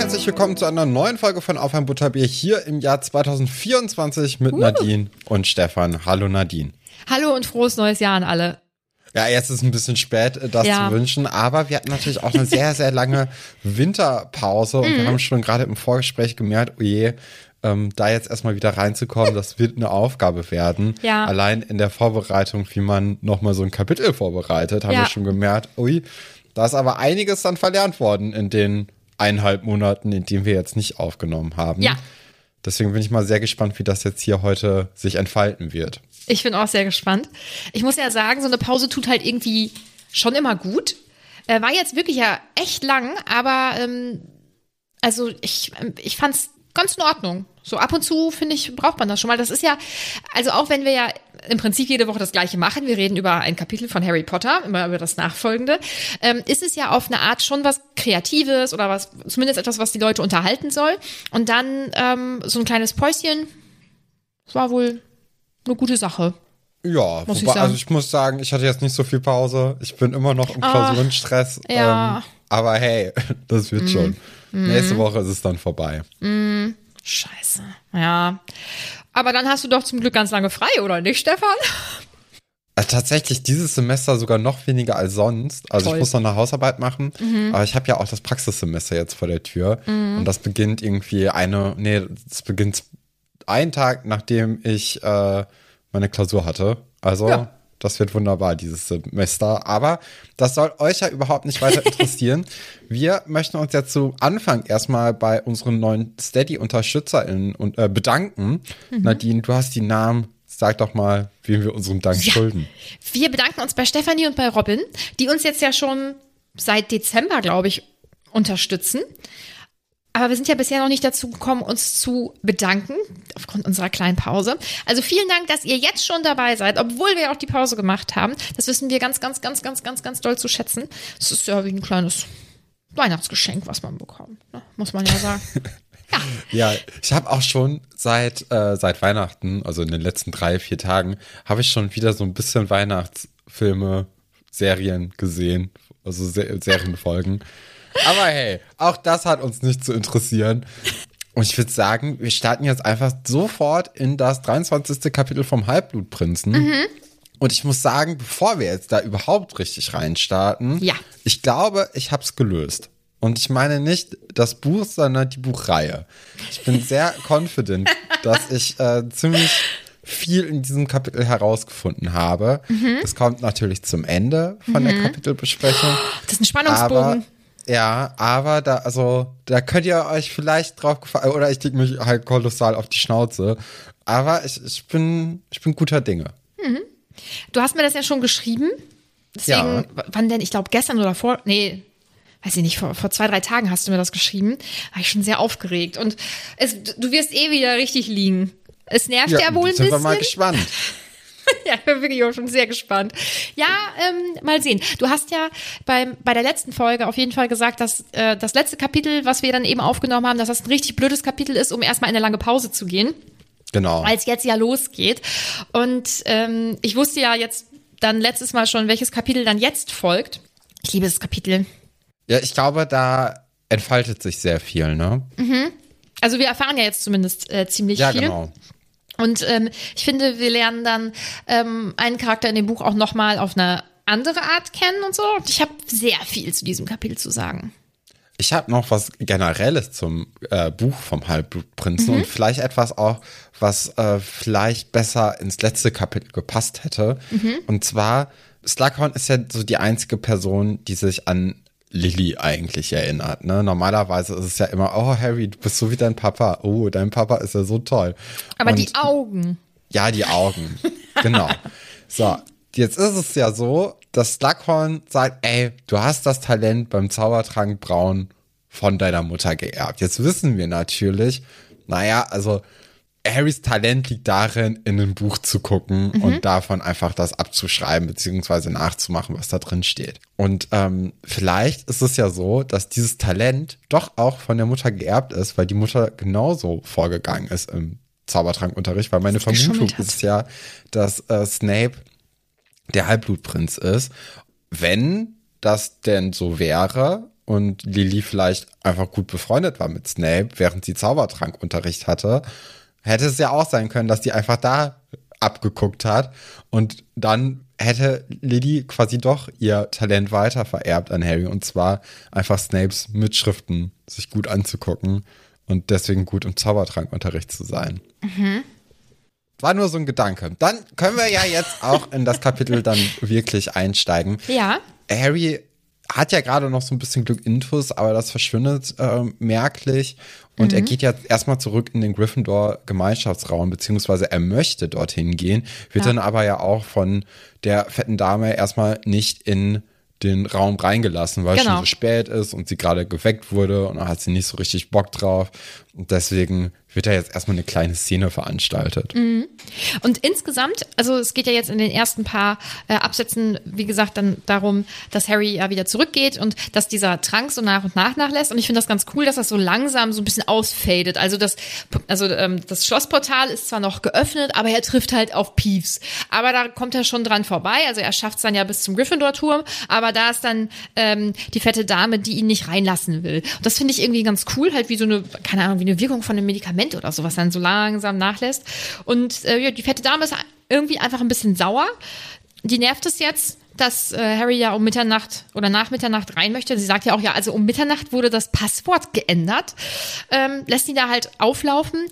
Herzlich willkommen zu einer neuen Folge von Auf ein Butterbier hier im Jahr 2024 mit Nadine und Stefan. Hallo Nadine. Hallo und frohes neues Jahr an alle. Ja, jetzt ist ein bisschen spät, äh, das Ja. zu wünschen, aber wir hatten natürlich auch eine sehr, sehr lange Winterpause und Mhm. wir haben schon gerade im Vorgespräch gemerkt, oh je, ähm, da jetzt erstmal wieder reinzukommen, das wird eine Aufgabe werden. Ja. Allein in der Vorbereitung, wie man nochmal so ein Kapitel vorbereitet, haben Ja. wir schon gemerkt, ui, da ist aber einiges dann verlernt worden in den eineinhalb Monaten, in denen wir jetzt nicht aufgenommen haben. Ja. Deswegen bin ich mal sehr gespannt, wie das jetzt hier heute sich entfalten wird. Ich bin auch sehr gespannt. Ich muss ja sagen, so eine Pause tut halt irgendwie schon immer gut. Äh, war jetzt wirklich ja echt lang, aber ähm, also ich, ich fand's ganz in Ordnung. So ab und zu, finde ich, braucht man das schon mal. Das ist ja, also auch wenn wir ja im Prinzip jede Woche das Gleiche machen, wir reden über ein Kapitel von Harry Potter, immer über das Nachfolgende, ähm, ist es ja auf eine Art schon was Kreatives oder was, zumindest etwas, was die Leute unterhalten soll. Und dann ähm, so ein kleines Päuschen, das war wohl eine gute Sache. Ja, Muss ich wobei, sagen. also ich muss sagen, ich hatte jetzt nicht so viel Pause. Ich bin immer noch im Klausurenstress. ja. Ähm, aber hey, das wird schon. Nächste Woche ist es dann vorbei. Scheiße. Ja. Aber dann hast du doch zum Glück ganz lange frei, oder nicht, Stefan? Äh, Tatsächlich dieses Semester sogar noch weniger als sonst. Also Toll. Mhm. ich muss noch eine Hausarbeit machen, aber ich habe ja auch das Praxissemester jetzt vor der Tür. Und das beginnt irgendwie eine, nee, das beginnt einen Tag, nachdem ich äh, meine Klausur hatte. Also Ja. Das wird wunderbar dieses Semester. Aber das soll euch ja überhaupt nicht weiter interessieren. Wir möchten uns jetzt zu Anfang erstmal bei unseren neuen Steady-UnterstützerInnen und, äh, bedanken. Mhm. Nadine, du hast die Namen. Sag doch mal, wem wir unseren Dank schulden. Wir bedanken uns bei Stefanie und bei Robin, die uns jetzt ja schon seit Dezember, glaube ich, unterstützen. Aber wir sind ja bisher noch nicht dazu gekommen, uns zu bedanken, aufgrund unserer kleinen Pause. Also vielen Dank, dass ihr jetzt schon dabei seid, obwohl wir auch die Pause gemacht haben. Das wissen wir ganz, ganz, ganz, ganz, ganz, ganz doll zu schätzen. Es ist ja wie ein kleines Weihnachtsgeschenk, was man bekommt, ne? muss man ja sagen. Ja, ich habe auch schon seit, äh, seit Weihnachten, also in den letzten drei, vier Tagen, habe ich schon wieder so ein bisschen Weihnachtsfilme, Serien gesehen, also Se Serienfolgen. Aber hey, auch das hat uns nicht zu interessieren. Und ich würde sagen, wir starten jetzt einfach sofort in das 23. Kapitel vom Halbblutprinzen. Und ich muss sagen, bevor wir jetzt da überhaupt richtig reinstarten, Ja. ich glaube, ich habe es gelöst. Und ich meine nicht das Buch, sondern die Buchreihe. Ich bin sehr confident, dass ich äh, ziemlich viel in diesem Kapitel herausgefunden habe. Das kommt natürlich zum Ende von der Kapitelbesprechung. Das ist ein Spannungsbogen. Ja, aber da, also, da könnt ihr euch vielleicht drauf gefallen, oder ich leg mich halt kolossal auf die Schnauze. Aber ich, ich bin, ich bin guter Dinge. Du hast mir das ja schon geschrieben. Deswegen, Ja. wann denn? Ich glaube gestern oder vor, nee, weiß ich nicht, vor, vor zwei, drei Tagen hast du mir das geschrieben. War ich schon sehr aufgeregt. Und es, du wirst eh wieder richtig liegen. Es nervt ja, wohl ein bisschen. wir mal gespannt. Ja, ich bin wirklich auch schon sehr gespannt. Ja, ähm, mal sehen. Du hast ja beim, bei der letzten Folge auf jeden Fall gesagt, dass äh, das letzte Kapitel, was wir dann eben aufgenommen haben, dass das ein richtig blödes Kapitel ist, um erstmal in eine lange Pause zu gehen, Genau. weil es jetzt ja losgeht. Und ähm, ich wusste ja jetzt dann letztes Mal schon, welches Kapitel dann jetzt folgt. Ich liebe das Kapitel. Ja, ich glaube, da entfaltet sich sehr viel, ne? Also wir erfahren ja jetzt zumindest äh, ziemlich Ja, viel. genau. Und ähm, ich finde, wir lernen dann ähm, einen Charakter in dem Buch auch nochmal auf eine andere Art kennen und so. Und ich habe sehr viel zu diesem Kapitel zu sagen. Ich habe noch was Generelles zum äh, Buch vom Halbblutprinzen und vielleicht etwas auch, was äh, vielleicht besser ins letzte Kapitel gepasst hätte. Und zwar, Slughorn ist ja so die einzige Person, die sich an Lily eigentlich erinnert. Ne? Normalerweise ist es ja immer, oh Harry, du bist so wie dein Papa. Oh, dein Papa ist ja so toll. Aber Und- die Augen. Ja, die Augen. genau. So, jetzt ist es ja so, dass Slughorn sagt, ey, du hast das Talent beim Zaubertrank Braun von deiner Mutter geerbt. Jetzt wissen wir natürlich, naja, also Harrys Talent liegt darin, in ein Buch zu gucken und davon einfach das abzuschreiben beziehungsweise nachzumachen, was da drin steht. Und ähm, vielleicht ist es ja so, dass dieses Talent doch auch von der Mutter geerbt ist, weil die Mutter genauso vorgegangen ist im Zaubertrankunterricht, weil meine Vermutung geschummelt hat. ist ja, dass äh, Snape der Halbblutprinz ist. Wenn das denn so wäre und Lily vielleicht einfach gut befreundet war mit Snape, während sie Zaubertrankunterricht hatte, hätte es ja auch sein können, dass die einfach da abgeguckt hat und dann hätte Lily quasi doch ihr Talent weiter vererbt an Harry und zwar einfach Snapes Mitschriften sich gut anzugucken und deswegen gut im Zaubertrankunterricht zu sein. War nur so ein Gedanke. Dann können wir ja jetzt auch in das Kapitel dann wirklich einsteigen. Ja. Harry hat ja gerade noch so ein bisschen Glück Intus, aber das verschwindet ähm, merklich. Und er geht ja erstmal zurück in den Gryffindor-Gemeinschaftsraum, beziehungsweise er möchte dorthin gehen, wird Ja. dann aber ja auch von der fetten Dame erstmal nicht in den Raum reingelassen, weil es Genau. schon so spät ist und sie gerade geweckt wurde und dann hat sie nicht so richtig Bock drauf. Und deswegen wird da jetzt erstmal eine kleine Szene veranstaltet. Und insgesamt, also es geht ja jetzt in den ersten paar äh, Absätzen, wie gesagt, dann darum, dass Harry ja wieder zurückgeht und dass dieser Trank so nach und nach nachlässt. Und ich finde das ganz cool, dass das so langsam so ein bisschen ausfadet. Also das, also ähm, das Schlossportal ist zwar noch geöffnet, aber er trifft halt auf Peeves. Aber da kommt er schon dran vorbei. Also er schafft es dann ja bis zum Gryffindor-Turm, aber da ist dann ähm, die fette Dame, die ihn nicht reinlassen will. Und das finde ich irgendwie ganz cool, halt wie so eine, keine Ahnung, wie eine Wirkung von einem Medikament oder so, was dann so langsam nachlässt. Und äh, ja, die fette Dame ist irgendwie einfach ein bisschen sauer. Die nervt es jetzt, dass äh, Harry ja um Mitternacht oder nach Mitternacht rein möchte. Sie sagt ja auch, ja, also um Mitternacht wurde das Passwort geändert. Ähm, lässt ihn da halt auflaufen.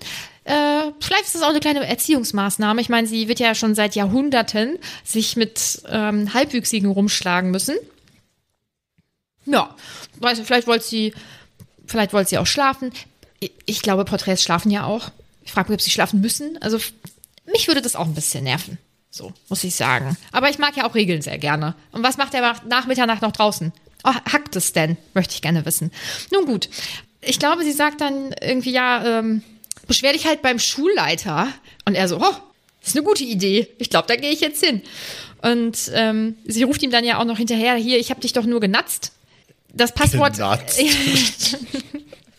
Äh, vielleicht ist das auch eine kleine Erziehungsmaßnahme. Ich meine, sie wird ja schon seit Jahrhunderten sich mit ähm, Halbwüchsigen rumschlagen müssen. Ja, weiß vielleicht wollte sie, vielleicht wollte sie auch schlafen. Ich, glaube, Porträts schlafen ja auch. Ich frage mich, ob sie schlafen müssen. Also mich würde das auch ein bisschen nerven. So, muss ich sagen. Aber ich mag ja auch Regeln sehr gerne. Und was macht er nach- nach Mitternacht noch draußen? Oh, hackt es denn? Möchte ich gerne wissen. Nun gut. Ich glaube, sie sagt dann irgendwie, ja, ähm, beschwer dich halt beim Schulleiter. Und er so, oh, das ist eine gute Idee. Ich glaube, da gehe ich jetzt hin. Und ähm, sie ruft ihm dann ja auch noch hinterher, hier, ich habe dich doch nur genatzt. Das Passwort. Genatzt.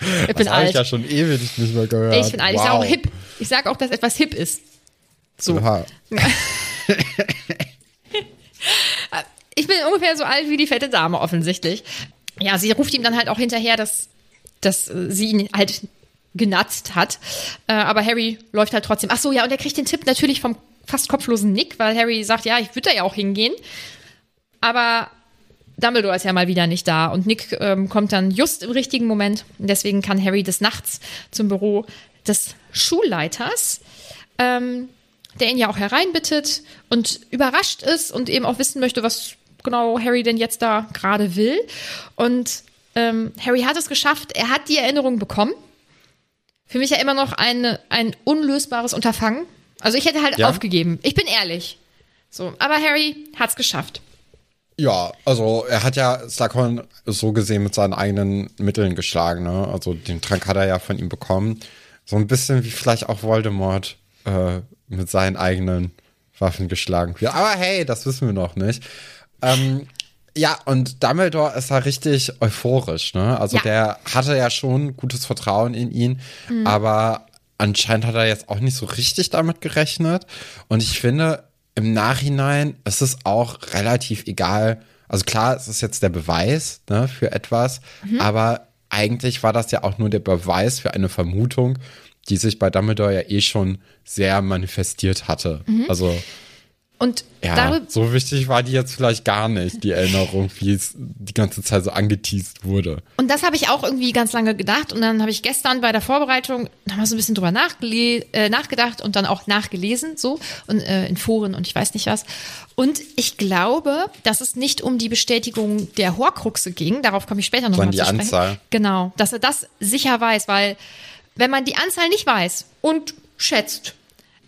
ich Das bin habe ich alt. ja schon ewig nicht mehr gehört. Ich bin alt. Ich sage auch hip. Ich sage auch, dass etwas hip ist. So. Oha. Ich bin ungefähr so alt wie die fette Dame offensichtlich. Ja, sie ruft ihm dann halt auch hinterher, dass, dass sie ihn halt genatzt hat. Äh, aber Harry läuft halt trotzdem. Ach so, ja, und er kriegt den Tipp natürlich vom fast kopflosen Nick, weil Harry sagt, ja, ich würde da ja auch hingehen. Aber Dumbledore ist ja mal wieder nicht da und Nick ähm, kommt dann just im richtigen Moment. Und deswegen kann Harry des Nachts zum Büro des Schulleiters, ähm, der ihn ja auch hereinbittet und überrascht ist und eben auch wissen möchte, was genau Harry denn jetzt da gerade will. Und ähm, Harry hat es geschafft, er hat die Erinnerung bekommen. Für mich ja immer noch eine, ein unlösbares Unterfangen. Also ich hätte halt Ja. aufgegeben. Ich bin ehrlich. So, aber Harry hat's geschafft. Ja, also er hat ja Slughorn so gesehen mit seinen eigenen Mitteln geschlagen, ne? Also den Trank hat er ja von ihm bekommen. So ein bisschen wie vielleicht auch Voldemort äh, mit seinen eigenen Waffen geschlagen wird. Aber hey, das wissen wir noch nicht. Ähm, ja, und Dumbledore ist da richtig euphorisch, ne? Also Ja. der hatte ja schon gutes Vertrauen in ihn, aber anscheinend hat er jetzt auch nicht so richtig damit gerechnet. Und ich finde, im Nachhinein ist es auch relativ egal. Also klar, es ist jetzt der Beweis ne, für etwas, aber eigentlich war das ja auch nur der Beweis für eine Vermutung, die sich bei Dumbledore ja eh schon sehr manifestiert hatte. Also Und ja, so wichtig war die jetzt vielleicht gar nicht, die Erinnerung, wie es die ganze Zeit so angeteased wurde. Und das habe ich auch irgendwie ganz lange gedacht. Und dann habe ich gestern bei der Vorbereitung nochmal so ein bisschen drüber äh, nachgedacht und dann auch nachgelesen, so, und äh, in Foren und ich weiß nicht was. Und ich glaube, dass es nicht um die Bestätigung der Horcruxe ging, darauf komme ich später nochmal zu die sprechen. Anzahl. Genau, dass er das sicher weiß, weil wenn man die Anzahl nicht weiß und schätzt,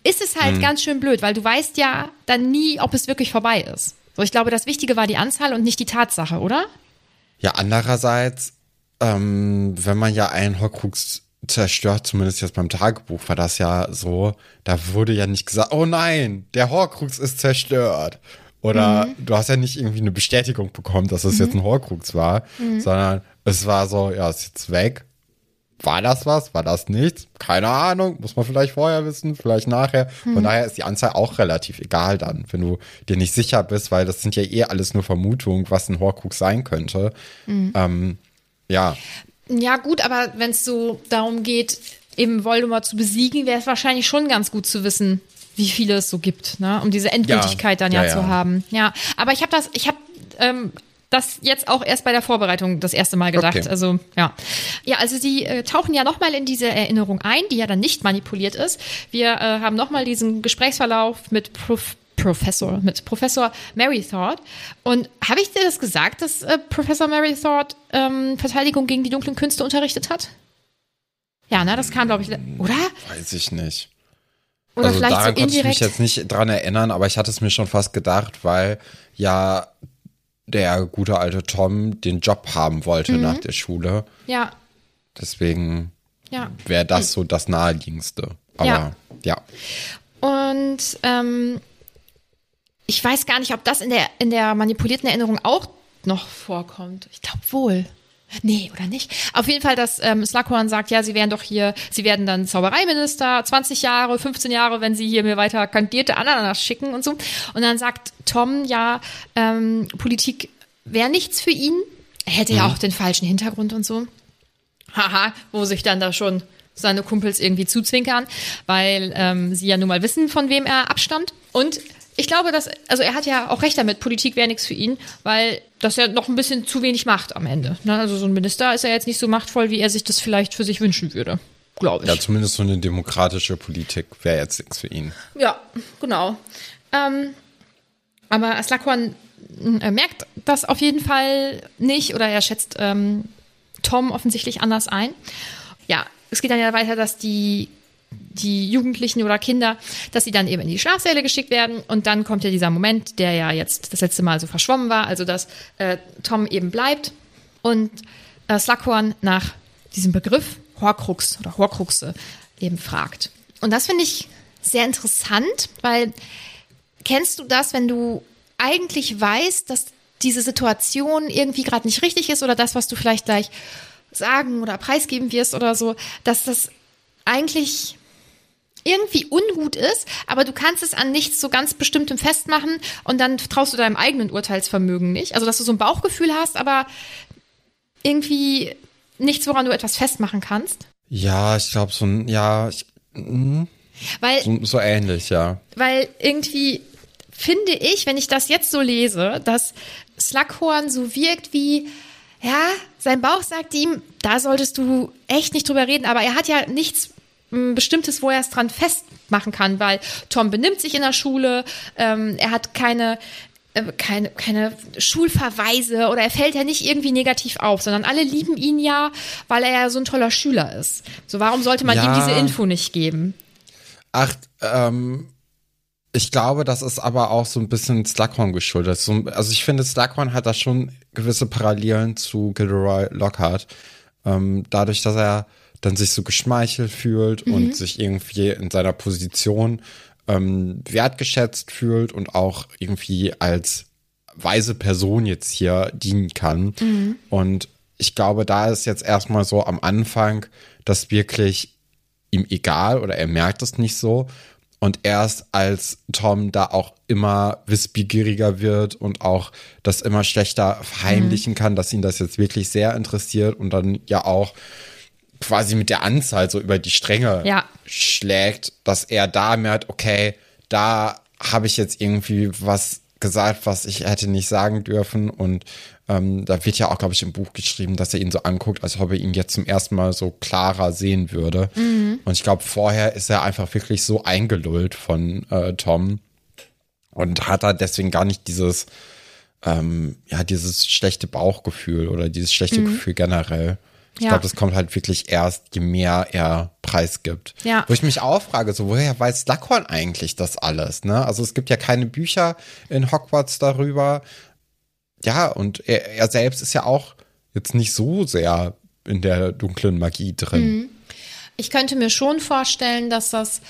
ist es Mhm. halt ganz schön blöd, weil du weißt ja dann nie, ob es wirklich vorbei ist. So, ich glaube, das Wichtige war die Anzahl und nicht die Tatsache, oder? Ja, andererseits, ähm, wenn man ja einen Horcrux zerstört, zumindest jetzt beim Tagebuch war das ja so, da wurde ja nicht gesagt, oh nein, der Horcrux ist zerstört. Oder du hast ja nicht irgendwie eine Bestätigung bekommen, dass es jetzt ein Horcrux war, sondern es war so, ja, ist jetzt weg. War das was? War das nichts? Keine Ahnung. Muss man vielleicht vorher wissen, vielleicht nachher. Von daher ist die Anzahl auch relativ egal dann, wenn du dir nicht sicher bist, weil das sind ja eh alles nur Vermutungen, was ein Horcrux sein könnte. Ähm, ja, Ja, gut, aber wenn es so darum geht, eben Voldemort zu besiegen, wäre es wahrscheinlich schon ganz gut zu wissen, wie viele es so gibt, ne? um diese Endgültigkeit dann ja, Ja, ja. zu haben. Ja, aber ich habe das, ich habe ähm, das jetzt auch erst bei der Vorbereitung das erste Mal gedacht. Okay. Also ja, ja, also sie äh, tauchen ja nochmal in diese Erinnerung ein, die ja dann nicht manipuliert ist. Wir äh, haben nochmal diesen Gesprächsverlauf mit Prof Professor, mit Professor Mary Thought. Und habe ich dir das gesagt, dass äh, Professor Mary Thought ähm, Verteidigung gegen die dunklen Künste unterrichtet hat? Ja, ne, das kam, glaube ich, oder? weiß ich nicht. Oder also vielleicht so daran konnte ich mich indirekt. jetzt nicht dran erinnern, aber ich hatte es mir schon fast gedacht, weil ja der gute alte Tom den Job haben wollte Mhm. nach der Schule. Ja, Deswegen ja. wäre das so das naheliegendste. Aber Ja. ja. Und ähm, ich weiß gar nicht, ob das in der, in der manipulierten Erinnerung auch noch vorkommt. Ich glaube wohl. Nee, oder nicht? Auf jeden Fall, dass ähm, Slughorn sagt, ja, sie wären doch hier, sie werden dann Zaubereiminister, 20 Jahre, 15 Jahre, wenn sie hier mir weiter kandidierte Ananas schicken und so. Und dann sagt Tom, ja, ähm, Politik wäre nichts für ihn. Er hätte ja auch den falschen Hintergrund und so. Haha, wo sich dann da schon seine Kumpels irgendwie zuzwinkern, weil ähm, sie ja nun mal wissen, von wem er abstammt. Und ich glaube, dass, also er hat ja auch recht damit, Politik wäre nichts für ihn, weil das ja noch ein bisschen zu wenig macht am Ende. Ne? Also so ein Minister ist ja jetzt nicht so machtvoll, wie er sich das vielleicht für sich wünschen würde, glaube ich. Ja, zumindest so eine demokratische Politik wäre jetzt nichts für ihn. Ja, genau. Ähm, aber Slughorn äh, merkt das auf jeden Fall nicht oder er schätzt ähm, Tom offensichtlich anders ein. Ja, es geht dann ja weiter, dass die, die Jugendlichen oder Kinder, dass sie dann eben in die Schlafsäle geschickt werden und dann kommt ja dieser Moment, der ja jetzt das letzte Mal so verschwommen war, also dass äh, Tom eben bleibt und äh, Slughorn nach diesem Begriff Horcrux oder Horcruxe eben fragt. Und das finde ich sehr interessant, weil kennst du das, wenn du eigentlich weißt, dass diese Situation irgendwie gerade nicht richtig ist oder das, was du vielleicht gleich sagen oder preisgeben wirst oder so, dass das eigentlich irgendwie ungut ist, aber du kannst es an nichts so ganz Bestimmtem festmachen und dann traust du deinem eigenen Urteilsvermögen nicht. Also, dass du so ein Bauchgefühl hast, aber irgendwie nichts, woran du etwas festmachen kannst. Ja, ich glaube so ein, ja, ich, Weil so, so ähnlich, ja. weil irgendwie finde ich, wenn ich das jetzt so lese, dass Slughorn so wirkt wie, ja, sein Bauch sagt ihm, da solltest du echt nicht drüber reden, aber er hat ja nichts Bestimmtes, wo er es dran festmachen kann, weil Tom benimmt sich in der Schule, ähm, er hat keine äh, keine, keine Schulverweise oder er fällt ja nicht irgendwie negativ auf, sondern alle lieben ihn ja, weil er ja so ein toller Schüler ist. So, warum sollte man Ja. ihm diese Info nicht geben? Ach, ähm, ich glaube, das ist aber auch so ein bisschen Slughorn geschuldet. So, also ich finde, Slughorn hat da schon gewisse Parallelen zu Gilderoy Lockhart. Ähm, dadurch, dass er dann sich so geschmeichelt fühlt und sich irgendwie in seiner Position ähm, wertgeschätzt fühlt und auch irgendwie als weise Person jetzt hier dienen kann. Und ich glaube, da ist jetzt erstmal so am Anfang, dass wirklich ihm egal oder er merkt es nicht so. Und erst als Tom da auch immer wissbegieriger wird und auch das immer schlechter verheimlichen kann, dass ihn das jetzt wirklich sehr interessiert und dann ja auch quasi mit der Anzahl so über die Stränge Ja. schlägt, dass er da merkt, okay, da habe ich jetzt irgendwie was gesagt, was ich hätte nicht sagen dürfen. Und ähm, da wird ja auch, glaube ich, im Buch geschrieben, dass er ihn so anguckt, als ob er ihn jetzt zum ersten Mal so klarer sehen würde. Und ich glaube, vorher ist er einfach wirklich so eingelullt von äh, Tom und hat da deswegen gar nicht dieses, ähm, ja, dieses schlechte Bauchgefühl oder dieses schlechte Gefühl generell. Ich Ja. glaube, das kommt halt wirklich erst, je mehr er preisgibt. Ja. Wo ich mich auch frage, so woher weiß Slughorn eigentlich das alles? Ne? Also es gibt ja keine Bücher in Hogwarts darüber. Ja, und er, er selbst ist ja auch jetzt nicht so sehr in der dunklen Magie drin. Ich könnte mir schon vorstellen, dass das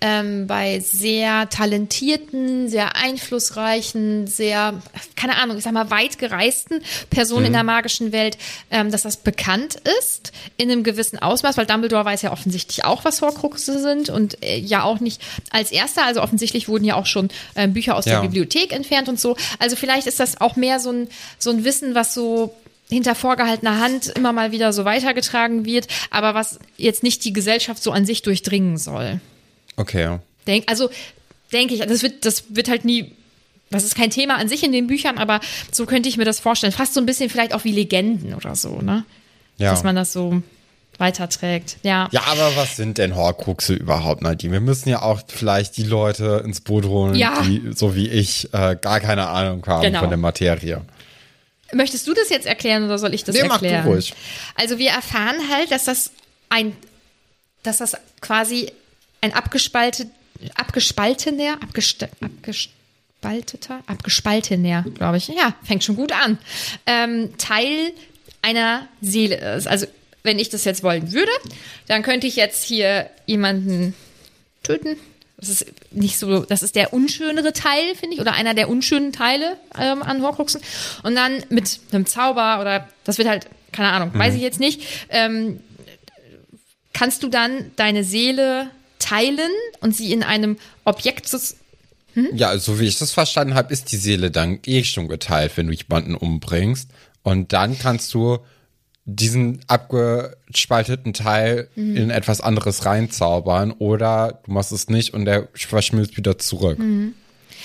ähm, bei sehr talentierten, sehr einflussreichen, sehr, keine Ahnung, ich sag mal, weit gereisten Personen in der magischen Welt, ähm, dass das bekannt ist in einem gewissen Ausmaß, weil Dumbledore weiß ja offensichtlich auch, was Horcruxe sind und äh, ja auch nicht als erster, also offensichtlich wurden ja auch schon ähm, Bücher aus Ja. der Bibliothek entfernt und so. Also vielleicht ist das auch mehr so ein, so ein Wissen, was so hinter vorgehaltener Hand immer mal wieder so weitergetragen wird, aber was jetzt nicht die Gesellschaft so an sich durchdringen soll. Okay. Denk, also denke ich, das wird, das wird halt nie, das ist kein Thema an sich in den Büchern, aber so könnte ich mir das vorstellen. Fast so ein bisschen vielleicht auch wie Legenden oder so, ne? Ja. Dass man das so weiterträgt. Ja. Ja, aber was sind denn Horcruxe überhaupt, Nadine? Wir müssen ja auch vielleicht die Leute ins Boot holen, Ja. die, so wie ich, äh, gar keine Ahnung haben Genau. von der Materie. Möchtest du das jetzt erklären oder soll ich das Nee, mach du erklären? ruhig. Also wir erfahren halt, dass das ein, dass das quasi ein abgespaltet, abgespaltener, abgest, abgespalteter, abgespaltener, glaube ich. Ja, fängt schon gut an. Ähm, Teil einer Seele ist. Also wenn ich das jetzt wollen würde, dann könnte ich jetzt hier jemanden töten. Das ist nicht so, das ist der unschönere Teil, finde ich, oder einer der unschönen Teile ähm, an Horcruxen. Und dann mit einem Zauber oder das wird halt, keine Ahnung, weiß ich jetzt nicht, ähm, kannst du dann deine Seele teilen und sie in einem Objekt sus- Ja, so wie ich das verstanden habe, ist die Seele dann eh schon geteilt, wenn du jemanden umbringst. Und dann kannst du diesen abgespalteten Teil Mhm. in etwas anderes reinzaubern oder du machst es nicht und der verschmilzt wieder zurück.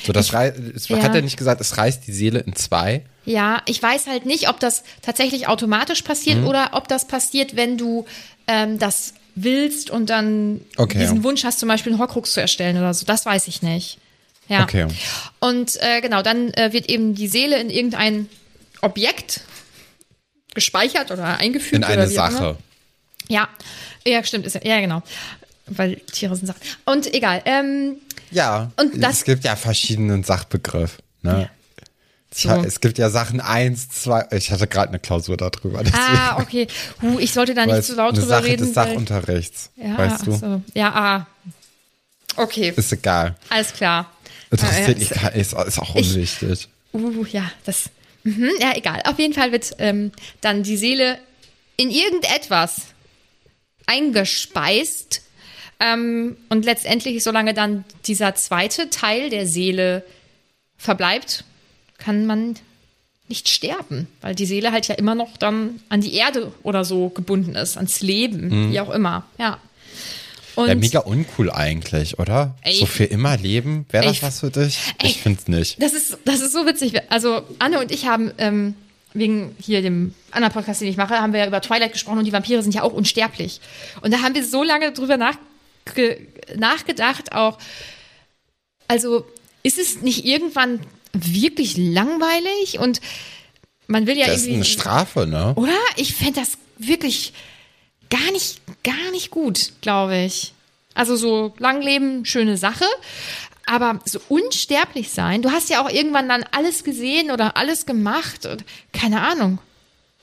So, das rei es Mhm. ja. hat er nicht gesagt, es reißt die Seele in zwei. Ja, ich weiß halt nicht, ob das tatsächlich automatisch passiert Mhm. oder ob das passiert, wenn du ähm, das willst und dann Okay. diesen Wunsch hast, zum Beispiel einen Horcrux zu erstellen oder so. Das weiß ich nicht. Ja. Okay. Und äh, genau, dann äh, wird eben die Seele in irgendein Objekt gespeichert oder eingefügt In eine. Sache. Ja, ja, stimmt, ist ja, ja genau, weil Tiere sind Sachen. Und egal. Ähm, Ja. Und das- es gibt ja verschiedenen Sachbegriff. Ne? Ich So. ha- Es gibt ja Sachen eins, zwei. Ich hatte gerade eine Klausur darüber. Deswegen, ah, okay. Huh, ich sollte da nicht zu laut eine drüber Sache reden. des Sachunterrichts. ja, weißt du? So. Ja, ah. Okay, Ist egal. alles klar. Interessiert Ja, ja, ist, ist auch Ich- unwichtig. Uh, ja, das. Mhm, ja, egal. Auf jeden Fall wird ähm, dann die Seele in irgendetwas eingespeist. Ähm, und letztendlich, solange dann dieser zweite Teil der Seele verbleibt, kann man nicht sterben, weil die Seele halt ja immer noch dann an die Erde oder so gebunden ist, ans Leben, wie auch immer. Ja. Und Ja, mega uncool eigentlich, oder? Ey. so für immer leben, wäre das was für dich? Ey. Ich find's nicht. Das ist, das ist so witzig. Also Anne und ich haben ähm, wegen hier dem anderen Podcast, den ich mache, haben wir ja über Twilight gesprochen und die Vampire sind ja auch unsterblich. Und da haben wir so lange drüber nachge nachgedacht, auch, also ist es nicht irgendwann wirklich langweilig und man will ja Das ist irgendwie. eine Strafe, ne? Oder? Ich fände das wirklich gar nicht, gar nicht gut, glaube ich. Also so Langleben, schöne Sache. Aber so unsterblich sein, du hast ja auch irgendwann dann alles gesehen oder alles gemacht und keine Ahnung.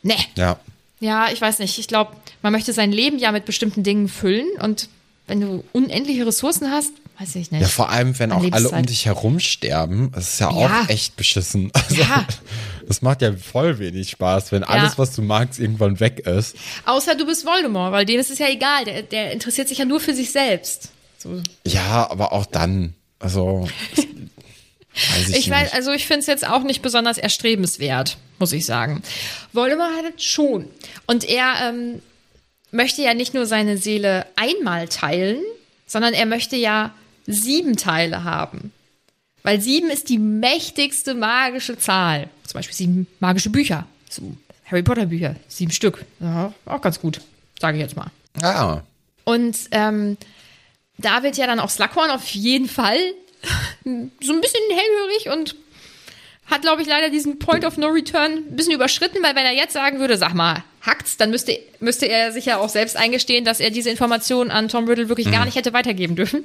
Nee. Ja. Ja, ich weiß nicht. Ich glaube, man möchte sein Leben ja mit bestimmten Dingen füllen und wenn du unendliche Ressourcen hast, weiß ich nicht. Ja, vor allem, wenn auch alle um dich herum sterben, das ist ja auch Ja. echt beschissen. Also, Ja. Das macht ja voll wenig Spaß, wenn alles, was du magst, irgendwann weg ist. Außer du bist Voldemort, weil dem ist es ja egal. Der, der interessiert sich ja nur für sich selbst. So. Ja, aber auch dann, also, weiß ich, Ich weiß, also ich finde es jetzt auch nicht besonders erstrebenswert, muss ich sagen. Voldemort hat es schon. Und er ähm, möchte ja nicht nur seine Seele einmal teilen, sondern er möchte ja sieben Teile haben. Weil sieben ist die mächtigste magische Zahl. Zum Beispiel sieben magische Bücher. So Harry Potter Bücher, sieben Stück. Ja, auch ganz gut, sage ich jetzt mal. Ah, Und ähm, da wird ja dann auch Slughorn auf jeden Fall so ein bisschen hellhörig und hat, glaube ich, leider diesen Point of No Return ein bisschen überschritten, weil wenn er jetzt sagen würde, sag mal, hackt's, dann müsste, müsste er sich ja auch selbst eingestehen, dass er diese Information an Tom Riddle wirklich gar nicht hätte weitergeben dürfen.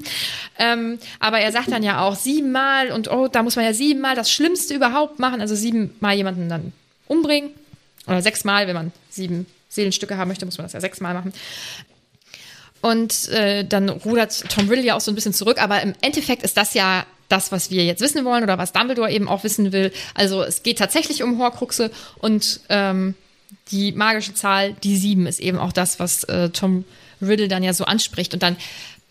Ähm, aber er sagt dann ja auch siebenmal und oh, da muss man ja siebenmal das Schlimmste überhaupt machen, also siebenmal jemanden dann umbringen. Oder sechsmal, wenn man sieben Seelenstücke haben möchte, muss man das ja sechsmal machen. Und äh, dann rudert Tom Riddle ja auch so ein bisschen zurück, aber im Endeffekt ist das ja das, was wir jetzt wissen wollen oder was Dumbledore eben auch wissen will. Also es geht tatsächlich um Horcruxe und ähm, die magische Zahl, die sieben, ist eben auch das, was äh, Tom Riddle dann ja so anspricht. Und dann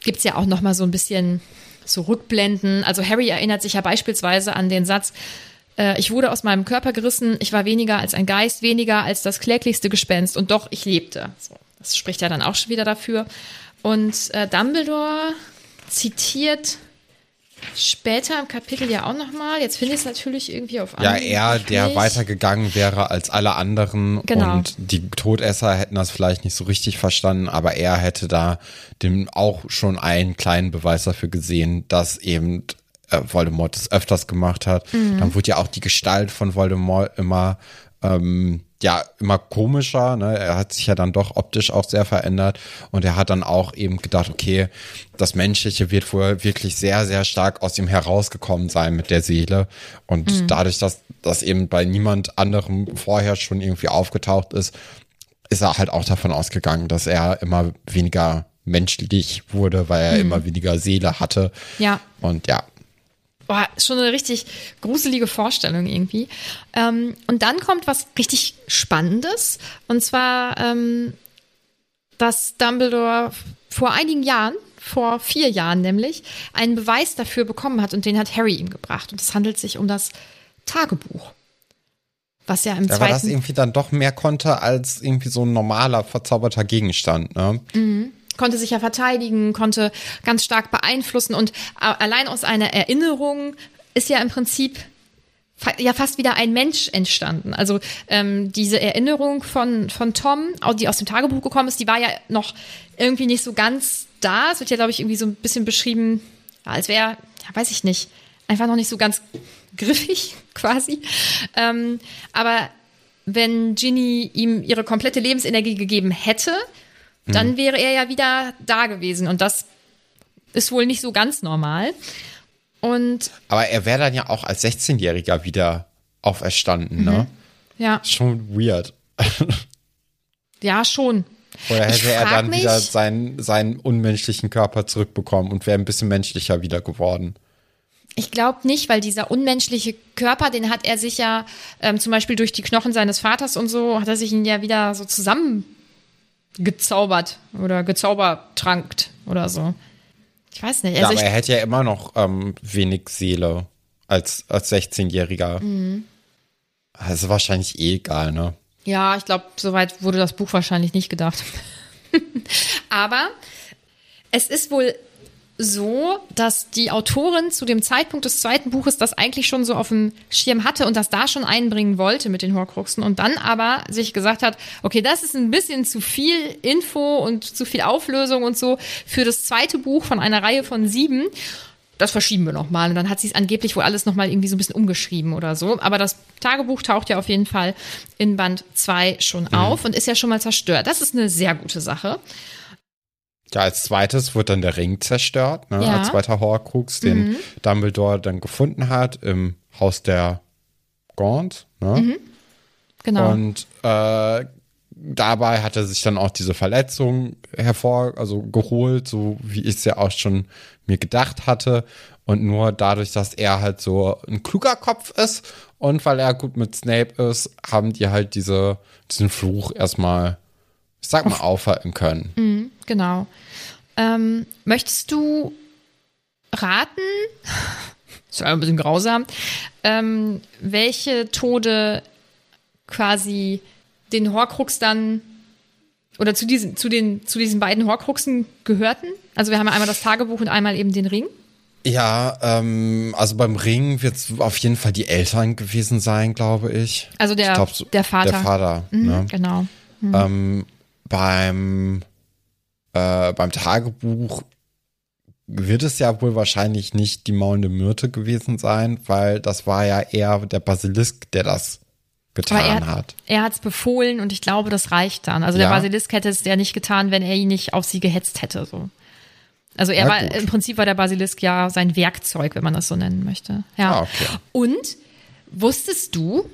gibt's ja auch noch mal so ein bisschen so Rückblenden. Also Harry erinnert sich ja beispielsweise an den Satz, äh, ich wurde aus meinem Körper gerissen, ich war weniger als ein Geist, weniger als das kläglichste Gespenst und doch, ich lebte. So, das spricht ja dann auch schon wieder dafür. Und äh, Dumbledore zitiert später im Kapitel ja auch nochmal. Jetzt finde ich es natürlich irgendwie auf ja, er, der nicht. weitergegangen wäre als alle anderen Genau. und die Todesser hätten das vielleicht nicht so richtig verstanden, aber er hätte da dem auch schon einen kleinen Beweis dafür gesehen, dass eben äh, Voldemort das öfters gemacht hat. Mhm. Dann wurde ja auch die Gestalt von Voldemort immer ähm, ja immer komischer. Ne? Er hat sich ja dann doch optisch auch sehr verändert und er hat dann auch eben gedacht, okay, das Menschliche wird wohl wirklich sehr, sehr stark aus ihm herausgekommen sein mit der Seele. Und dadurch, dass das eben bei niemand anderem vorher schon irgendwie aufgetaucht ist, ist er halt auch davon ausgegangen, dass er immer weniger menschlich wurde, weil er immer weniger Seele hatte. Ja. Und ja, Boah, schon eine richtig gruselige Vorstellung irgendwie. Ähm, und dann kommt was richtig Spannendes. Und zwar, ähm, dass Dumbledore vor einigen Jahren, vor vier Jahren nämlich, einen Beweis dafür bekommen hat und den hat Harry ihm gebracht. Und es handelt sich um das Tagebuch. Was ja im da war das zweiten irgendwie dann doch mehr konnte als irgendwie so ein normaler verzauberter Gegenstand. Ne? Konnte sich ja verteidigen, konnte ganz stark beeinflussen und allein aus einer Erinnerung ist ja im Prinzip ja fast wieder ein Mensch entstanden. Also ähm, diese Erinnerung von, von Tom, die aus dem Tagebuch gekommen ist, die war ja noch irgendwie nicht so ganz da. Es wird ja, glaube ich, irgendwie so ein bisschen beschrieben, als wäre, ja, weiß ich nicht, einfach noch nicht so ganz griffig quasi. Ähm, aber wenn Ginny ihm ihre komplette Lebensenergie gegeben hätte, dann wäre er ja wieder da gewesen. Und das ist wohl nicht so ganz normal. Und Aber er wäre dann ja auch als 16-Jähriger wieder auferstanden, ne? ja, Schon weird. ja, schon. Oder Ich hätte er dann wieder seinen, seinen unmenschlichen Körper zurückbekommen und wäre ein bisschen menschlicher wieder geworden. Ich glaube nicht, weil dieser unmenschliche Körper, den hat er sich ja ähm, zum Beispiel durch die Knochen seines Vaters und so, hat er sich ihn ja wieder so zusammengezaubert oder gezaubertrankt oder so. Ich weiß nicht. Ja, Also aber ich, er hätte ja immer noch ähm, wenig Seele als, als 16-Jähriger. Mhm. Also wahrscheinlich eh egal, ne? Ja, ich glaube, soweit wurde das Buch wahrscheinlich nicht gedacht. Aber es ist wohl so, dass die Autorin zu dem Zeitpunkt des zweiten Buches das eigentlich schon so auf dem Schirm hatte und das da schon einbringen wollte mit den Horcruxen und dann aber sich gesagt hat, okay, das ist ein bisschen zu viel Info und zu viel Auflösung und so für das zweite Buch von einer Reihe von sieben. das verschieben wir nochmal. Und dann hat sie es angeblich wohl alles nochmal irgendwie so ein bisschen umgeschrieben oder so. Aber das Tagebuch taucht ja auf jeden Fall in Band 2 schon Mhm. auf und ist ja schon mal zerstört. Das ist eine sehr gute Sache. Ja, als zweites wird dann der Ring zerstört, ne? Ja. als zweiter Horcrux, den Dumbledore dann gefunden hat im Haus der Gaunt. Ne? Genau. Und äh, dabei hat er sich dann auch diese Verletzung hervor, also geholt, so wie ich es ja auch schon mir gedacht hatte. Und nur dadurch, dass er halt so ein kluger Kopf ist und weil er gut mit Snape ist, haben die halt diese, diesen Fluch erstmal, ich sag mal, aufhalten können. Genau. Ähm, möchtest du raten, ist ja ein bisschen grausam, ähm, welche Tode quasi den Horcrux dann oder zu diesen, zu den, zu diesen beiden Horcruxen gehörten? Also wir haben ja einmal das Tagebuch und einmal eben den Ring. Ja, ähm, also beim Ring wird es auf jeden Fall die Eltern gewesen sein, glaube ich. Also der- ich glaub, der Vater. Der Vater, Mhm, ne? Genau. Ähm, beim, äh, beim Tagebuch wird es ja wohl wahrscheinlich nicht die maulende Myrte gewesen sein, weil das war ja eher der Basilisk, der das getan er, hat. er hat es befohlen und ich glaube, das reicht dann. Also der Ja. Basilisk hätte es ja nicht getan, wenn er ihn nicht auf sie gehetzt hätte. So. Also er Na war gut. im Prinzip war der Basilisk ja sein Werkzeug, wenn man das so nennen möchte. Ja. Ah, okay. Und wusstest du,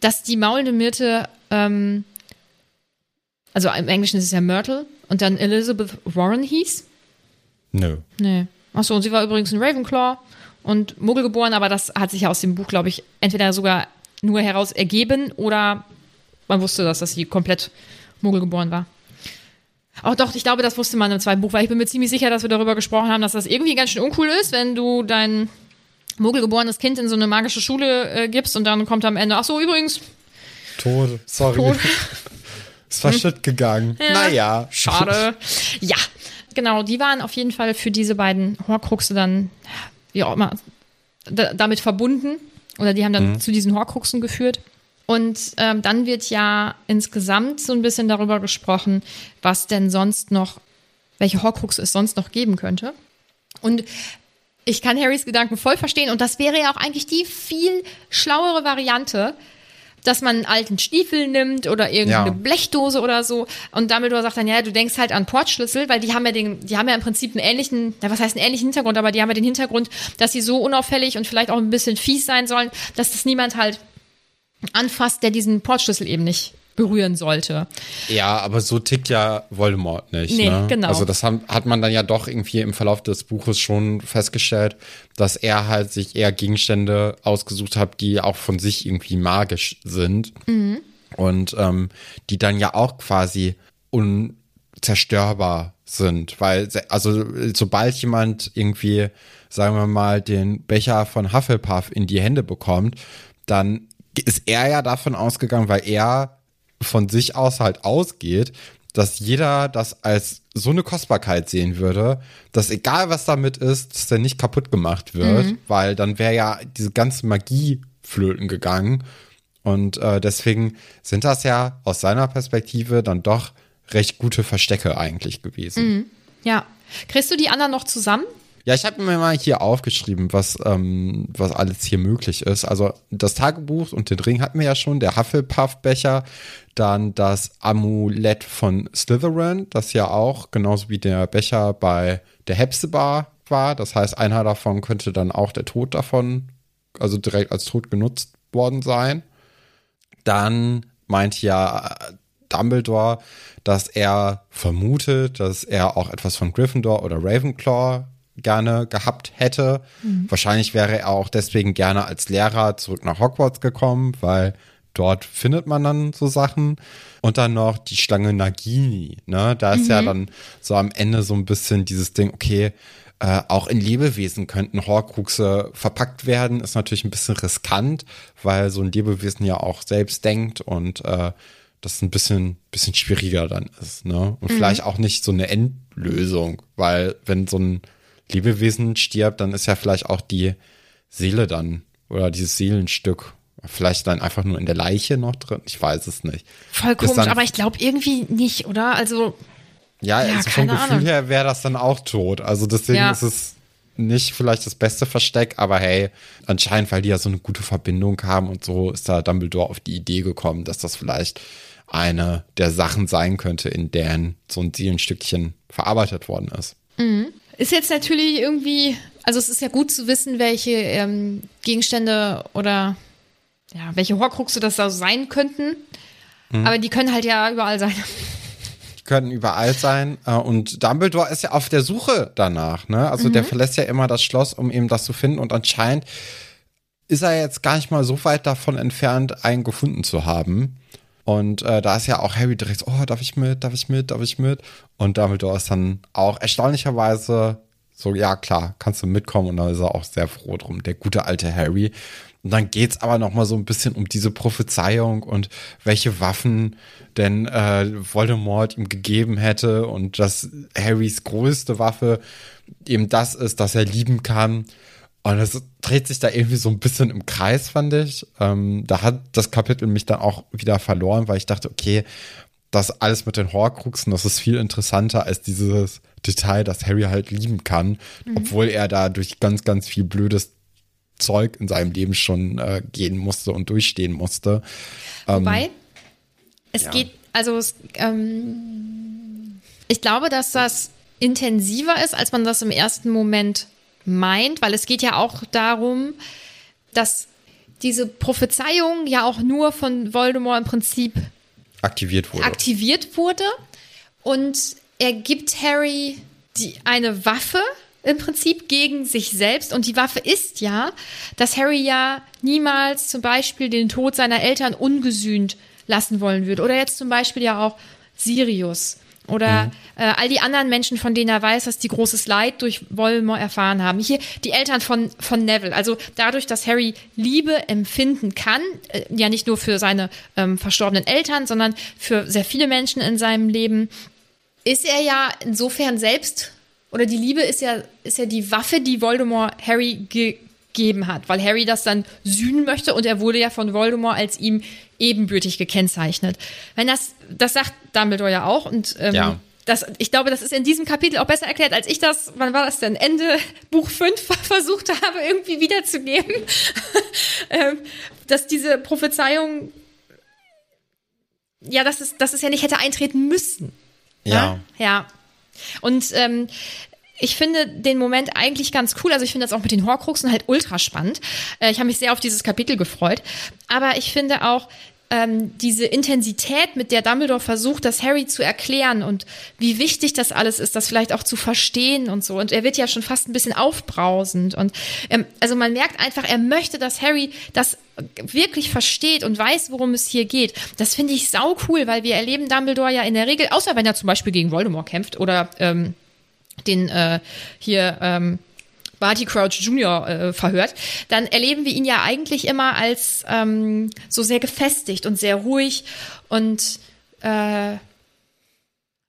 dass die maulende Myrte, ähm, also im Englischen ist es ja Myrtle und dann Elizabeth Warren hieß? Nö. Nee. Achso, und sie war übrigens ein Ravenclaw und Muggel geboren, aber das hat sich ja aus dem Buch, glaube ich, entweder sogar nur heraus ergeben oder man wusste das, dass sie komplett Muggel geboren war. Auch doch, ich glaube, das wusste man im zweiten Buch, weil ich bin mir ziemlich sicher, dass wir darüber gesprochen haben, dass das irgendwie ganz schön uncool ist, wenn du dein Muggelgeborenes Kind in so eine magische Schule äh, gibst und dann kommt am Ende, ach so, übrigens, Tot, sorry. Tot. Ist verschütt gegangen. Naja. Schade. ja, genau, die waren auf jeden Fall für diese beiden Horcruxe dann, wie auch immer, da, damit verbunden. Oder die haben dann zu diesen Horcruxen geführt. Und ähm, dann wird ja insgesamt so ein bisschen darüber gesprochen, was denn sonst noch, welche Horcruxe es sonst noch geben könnte. Und ich kann Harrys Gedanken voll verstehen. Und das wäre ja auch eigentlich die viel schlauere Variante, dass man einen alten Stiefel nimmt oder irgendeine Ja. Blechdose oder so. Und Dumbledore sagt dann, ja, du denkst halt an Portschlüssel, weil die haben ja den, die haben ja im Prinzip einen ähnlichen, ja, was heißt einen ähnlichen Hintergrund, aber die haben ja den Hintergrund, dass sie so unauffällig und vielleicht auch ein bisschen fies sein sollen, dass das niemand halt anfasst, der diesen Portschlüssel eben nicht berühren sollte. Ja, aber so tickt ja Voldemort nicht. Nee, ne? genau. Also das haben, hat man dann ja doch irgendwie im Verlauf des Buches schon festgestellt, dass er halt sich eher Gegenstände ausgesucht hat, die auch von sich irgendwie magisch sind. Mhm. Und ähm, die dann ja auch quasi unzerstörbar sind. Weil, also sobald jemand irgendwie, sagen wir mal, den Becher von Hufflepuff in die Hände bekommt, dann ist er ja davon ausgegangen, weil er von sich aus halt ausgeht, dass jeder das als so eine Kostbarkeit sehen würde, dass egal was damit ist, dass der nicht kaputt gemacht wird, weil dann wäre ja diese ganze Magie flöten gegangen. Und äh, deswegen sind das ja aus seiner Perspektive dann doch recht gute Verstecke eigentlich gewesen. Ja. Kriegst du die anderen noch zusammen? Ja, ich habe mir mal hier aufgeschrieben, was, ähm, was alles hier möglich ist. Also das Tagebuch und den Ring hatten wir ja schon, der Hufflepuff-Becher, dann das Amulett von Slytherin, das ja auch genauso wie der Becher bei der Hepzibah war. Das heißt, einer davon könnte dann auch der Tod davon, also direkt als Tod genutzt worden sein. Dann meint ja äh, Dumbledore, dass er vermutet, dass er auch etwas von Gryffindor oder Ravenclaw gerne gehabt hätte. Wahrscheinlich wäre er auch deswegen gerne als Lehrer zurück nach Hogwarts gekommen, weil dort findet man dann so Sachen. Und dann noch die Schlange Nagini, ne? Da ist ja dann so am Ende so ein bisschen dieses Ding, okay, äh, auch in Lebewesen könnten Horcruxe verpackt werden. Ist natürlich ein bisschen riskant, weil so ein Lebewesen ja auch selbst denkt und äh, das ein bisschen, bisschen schwieriger dann ist. Ne? Und vielleicht auch nicht so eine Endlösung, weil wenn so ein Lebewesen stirbt, dann ist ja vielleicht auch die Seele dann oder dieses Seelenstück vielleicht dann einfach nur in der Leiche noch drin. Ich weiß es nicht. Voll komisch, dann- aber ich glaube irgendwie nicht, oder? Also, Ja, Ja, also vom Gefühl Ahnung. her wäre das dann auch tot. Also deswegen Ja. ist es nicht vielleicht das beste Versteck, aber hey, anscheinend, weil die ja so eine gute Verbindung haben und so, ist da Dumbledore auf die Idee gekommen, dass das vielleicht eine der Sachen sein könnte, in deren so ein Seelenstückchen verarbeitet worden ist. Mhm. Ist jetzt natürlich irgendwie, also es ist ja gut zu wissen, welche ähm, Gegenstände oder ja, welche Horcruxe das da sein könnten. Mhm. Aber die können halt ja überall sein. Die können überall sein. Äh, und Dumbledore ist ja auf der Suche danach. Ne? Also mhm. der verlässt ja immer das Schloss, um eben das zu finden. Und anscheinend ist er jetzt gar nicht mal so weit davon entfernt, einen gefunden zu haben. Und äh, da ist ja auch Harry direkt so, oh, darf ich mit, darf ich mit, darf ich mit? Und Dumbledore ist dann auch erstaunlicherweise so, ja klar, kannst du mitkommen. Und da ist er auch sehr froh drum, der gute alte Harry. Und dann geht's aber noch mal so ein bisschen um diese Prophezeiung und welche Waffen denn äh, Voldemort ihm gegeben hätte und dass Harrys größte Waffe eben das ist, dass er lieben kann. Und es dreht sich da irgendwie so ein bisschen im Kreis, fand ich. Ähm, da hat das Kapitel mich dann auch wieder verloren, weil ich dachte, okay, das alles mit den Horcruxen, das ist viel interessanter als dieses Detail, dass Harry halt lieben kann, mhm. obwohl er da durch ganz, ganz viel blödes Zeug in seinem Leben schon äh, gehen musste und durchstehen musste. Ähm, Wobei, es ja. geht, also es, ähm, ich glaube, dass das intensiver ist, als man das im ersten Moment meint, weil es geht ja auch darum, dass diese Prophezeiung ja auch nur von Voldemort im Prinzip aktiviert wurde. Aktiviert wurde und er gibt Harry die eine Waffe, im Prinzip gegen sich selbst. Und die Waffe ist ja, dass Harry ja niemals zum Beispiel den Tod seiner Eltern ungesühnt lassen wollen würde. Oder jetzt zum Beispiel ja auch Sirius. Oder mhm. äh, all die anderen Menschen, von denen er weiß, dass die großes Leid durch Voldemort erfahren haben. Hier die Eltern von, von Neville. Also dadurch, dass Harry Liebe empfinden kann, äh, ja nicht nur für seine ähm, verstorbenen Eltern, sondern für sehr viele Menschen in seinem Leben, ist er ja insofern selbst oder die Liebe ist ja, ist ja die Waffe, die Voldemort Harry gegeben hat, weil Harry das dann sühnen möchte und er wurde ja von Voldemort als ihm ebenbürtig gekennzeichnet. Wenn das, das sagt Dumbledore ja auch und ähm, ja. Das, ich glaube, das ist in diesem Kapitel auch besser erklärt, als ich das, wann war das denn, Ende Buch 5 versucht habe, irgendwie wiederzugeben. ähm, dass diese Prophezeiung, ja, dass es, dass es ja nicht hätte eintreten müssen. Ja. Ja. ja. Und ähm, ich finde den Moment eigentlich ganz cool. Also ich finde das auch mit den Horcruxen halt ultra spannend. Äh, ich habe mich sehr auf dieses Kapitel gefreut. Aber ich finde auch ähm, diese Intensität, mit der Dumbledore versucht, das Harry zu erklären und wie wichtig das alles ist, das vielleicht auch zu verstehen und so. Und er wird ja schon fast ein bisschen aufbrausend. Und ähm, also man merkt einfach, er möchte, dass Harry das wirklich versteht und weiß, worum es hier geht. Das finde ich sau cool, weil wir erleben Dumbledore ja in der Regel, außer wenn er zum Beispiel gegen Voldemort kämpft oder ähm, den äh, hier ähm, Barty Crouch Jr. Äh, verhört, dann erleben wir ihn ja eigentlich immer als ähm, so sehr gefestigt und sehr ruhig und äh,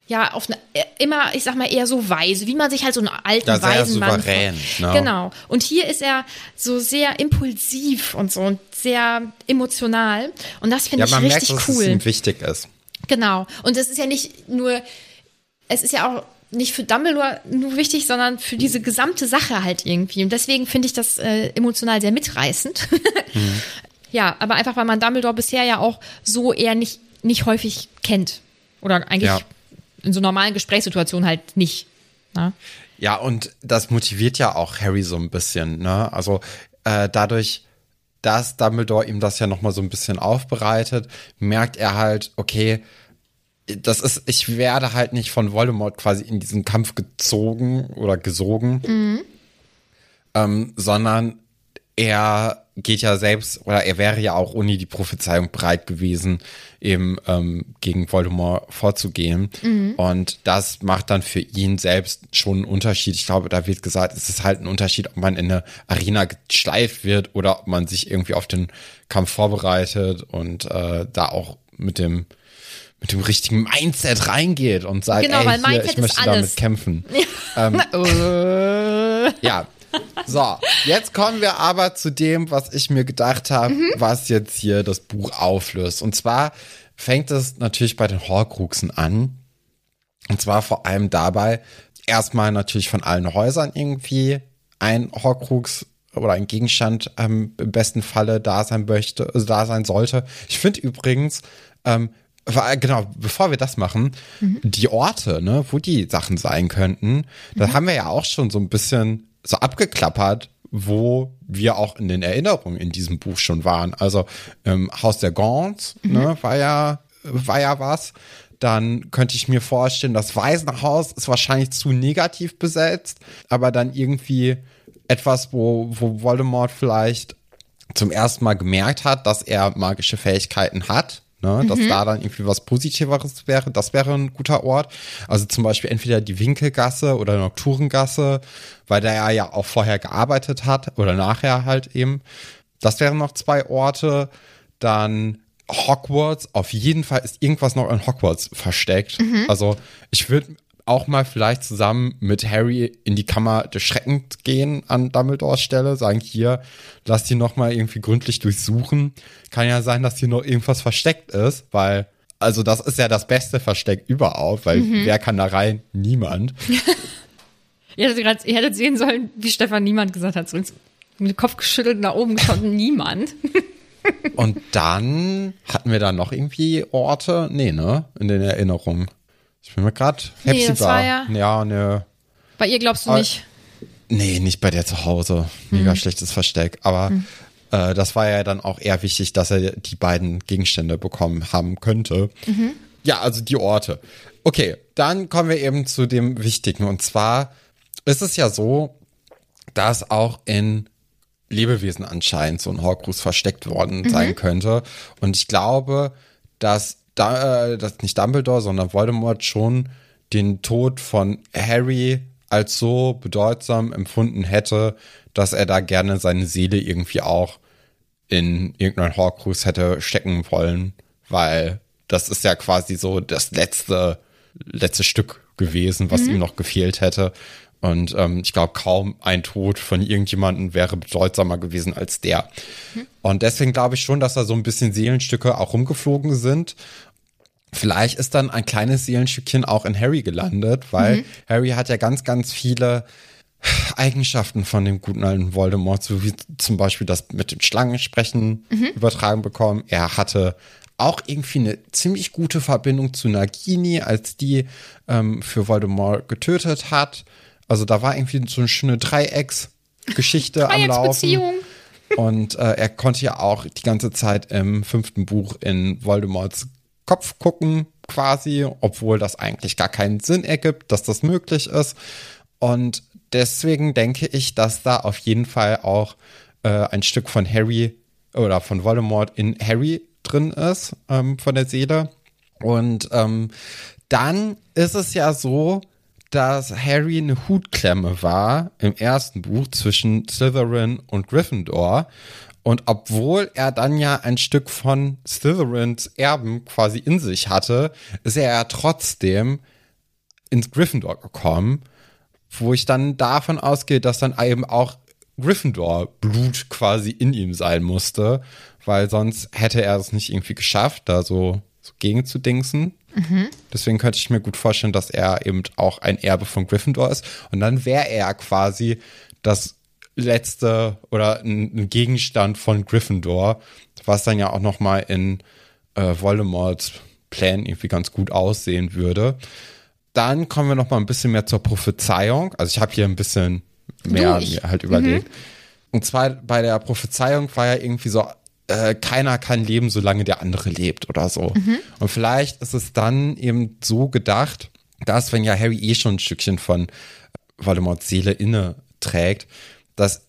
ja, auf eine, immer, ich sag mal, eher so weise, wie man sich halt so einen alten ja, weisen Mann. Souverän, no. Genau. Und hier ist er so sehr impulsiv und so und sehr emotional. Und das finde ja, ich richtig merkt, cool. Dass es ihm wichtig ist. Genau. Und es ist ja nicht nur, es ist ja auch nicht für Dumbledore nur wichtig, sondern für diese gesamte Sache halt irgendwie. Und deswegen finde ich das äh, emotional sehr mitreißend. Mhm. Ja, aber einfach, weil man Dumbledore bisher ja auch so eher nicht, nicht häufig kennt. Oder eigentlich ja. in so normalen Gesprächssituationen halt nicht. Ne? Ja, und das motiviert ja auch Harry so ein bisschen. Ne? Also äh, dadurch, dass Dumbledore ihm das ja nochmal so ein bisschen aufbereitet, merkt er halt, okay, das ist, ich werde halt nicht von Voldemort quasi in diesen Kampf gezogen oder gesogen, mhm. ähm, sondern er geht ja selbst, oder er wäre ja auch ohne die Prophezeiung bereit gewesen, eben ähm, gegen Voldemort vorzugehen. Mhm. Und das macht dann für ihn selbst schon einen Unterschied. Ich glaube, da wird gesagt, es ist halt ein Unterschied, ob man in eine Arena geschleift wird oder ob man sich irgendwie auf den Kampf vorbereitet und äh, da auch mit dem mit dem richtigen Mindset reingeht und sagt, genau, ey, hier, ich möchte damit kämpfen. ähm, ja. So, jetzt kommen wir aber zu dem, was ich mir gedacht habe, mhm. was jetzt hier das Buch auflöst. Und zwar fängt es natürlich bei den Horcruxen an. Und zwar vor allem dabei, erstmal natürlich von allen Häusern irgendwie ein Horcrux oder ein Gegenstand ähm, im besten Falle da sein möchte, also da sein sollte. Ich finde übrigens, ähm, genau, bevor wir das machen, mhm. die Orte, ne, wo die Sachen sein könnten, mhm. da haben wir ja auch schon so ein bisschen so abgeklappert, wo wir auch in den Erinnerungen in diesem Buch schon waren. Also ähm, Haus der Gaunt, mhm. ne, war ja, war ja was. Dann könnte ich mir vorstellen, das Waisenhaus ist wahrscheinlich zu negativ besetzt, aber dann irgendwie etwas, wo, wo Voldemort vielleicht zum ersten Mal gemerkt hat, dass er magische Fähigkeiten hat. Ne, dass mhm. da dann irgendwie was Positiveres wäre, das wäre ein guter Ort. Also zum Beispiel entweder die Winkelgasse oder Nocturengasse, weil der ja auch vorher gearbeitet hat oder nachher halt eben. Das wären noch zwei Orte. Dann Hogwarts, auf jeden Fall ist irgendwas noch in Hogwarts versteckt. Mhm. Also ich würde auch mal vielleicht zusammen mit Harry in die Kammer des Schreckens gehen an Dumbledores Stelle, sagen hier, lass die noch mal irgendwie gründlich durchsuchen. Kann ja sein, dass hier noch irgendwas versteckt ist, weil also das ist ja das beste Versteck überhaupt, weil mhm. wer kann da rein? Niemand. ihr, hättet grad, ihr hättet sehen sollen, wie Stefan niemand gesagt hat, so mit dem Kopf geschüttelt nach oben geschaut, niemand. Und dann hatten wir da noch irgendwie Orte? Nee, ne? In den Erinnerungen. Ich bin mir gerade nee, das war ja, ja, ne. Bei ihr glaubst du aber, nicht? Nee, nicht bei der zu Hause. Mega hm. schlechtes Versteck. Aber hm. äh, das war ja dann auch eher wichtig, dass er die beiden Gegenstände bekommen haben könnte. Mhm. Ja, also die Orte. Okay, dann kommen wir eben zu dem Wichtigen. Und zwar ist es ja so, dass auch in Lebewesen anscheinend so ein Horcrux versteckt worden mhm. sein könnte. Und ich glaube, dass, da, äh, dass nicht Dumbledore, sondern Voldemort schon den Tod von Harry als so bedeutsam empfunden hätte, dass er da gerne seine Seele irgendwie auch in irgendein Horcrux hätte stecken wollen, weil das ist ja quasi so das letzte, letzte Stück gewesen, was mhm. ihm noch gefehlt hätte. Und ähm, ich glaube, kaum ein Tod von irgendjemandem wäre bedeutsamer gewesen als der. Mhm. Und deswegen glaube ich schon, dass da so ein bisschen Seelenstücke auch rumgeflogen sind. Vielleicht ist dann ein kleines Seelenstückchen auch in Harry gelandet, weil mhm. Harry hat ja ganz, ganz viele Eigenschaften von dem guten alten Voldemort, so wie zum Beispiel das mit dem Schlangensprechen mhm. übertragen bekommen. Er hatte auch irgendwie eine ziemlich gute Verbindung zu Nagini, als die ähm, für Voldemort getötet hat. Also da war irgendwie so eine schöne Dreiecksgeschichte am Laufen. Und äh, er konnte ja auch die ganze Zeit im fünften Buch in Voldemorts Kopf gucken, quasi, obwohl das eigentlich gar keinen Sinn ergibt, dass das möglich ist. Und deswegen denke ich, dass da auf jeden Fall auch äh, ein Stück von Harry oder von Voldemort in Harry drin ist, ähm, von der Seele. Und ähm, dann ist es ja so, dass Harry eine Hutklemme war im ersten Buch zwischen Slytherin und Gryffindor. Und obwohl er dann ja ein Stück von Slytherins Erben quasi in sich hatte, ist er ja trotzdem ins Gryffindor gekommen, wo ich dann davon ausgehe, dass dann eben auch Gryffindor-Blut quasi in ihm sein musste, weil sonst hätte er es nicht irgendwie geschafft, da so, so gegen zu dingsen. Mhm. Deswegen könnte ich mir gut vorstellen, dass er eben auch ein Erbe von Gryffindor ist. Und dann wäre er quasi das letzte oder ein, Gegenstand von Gryffindor, was dann ja auch noch mal in äh, Voldemorts Plan irgendwie ganz gut aussehen würde. Dann kommen wir noch mal ein bisschen mehr zur Prophezeiung. Also ich habe hier ein bisschen mehr halt überlegt. Mhm. Und zwar bei der Prophezeiung war ja irgendwie so äh, keiner kann leben, solange der andere lebt oder so. Mhm. Und vielleicht ist es dann eben so gedacht, dass, wenn ja Harry eh schon ein Stückchen von Voldemorts Seele inne trägt, dass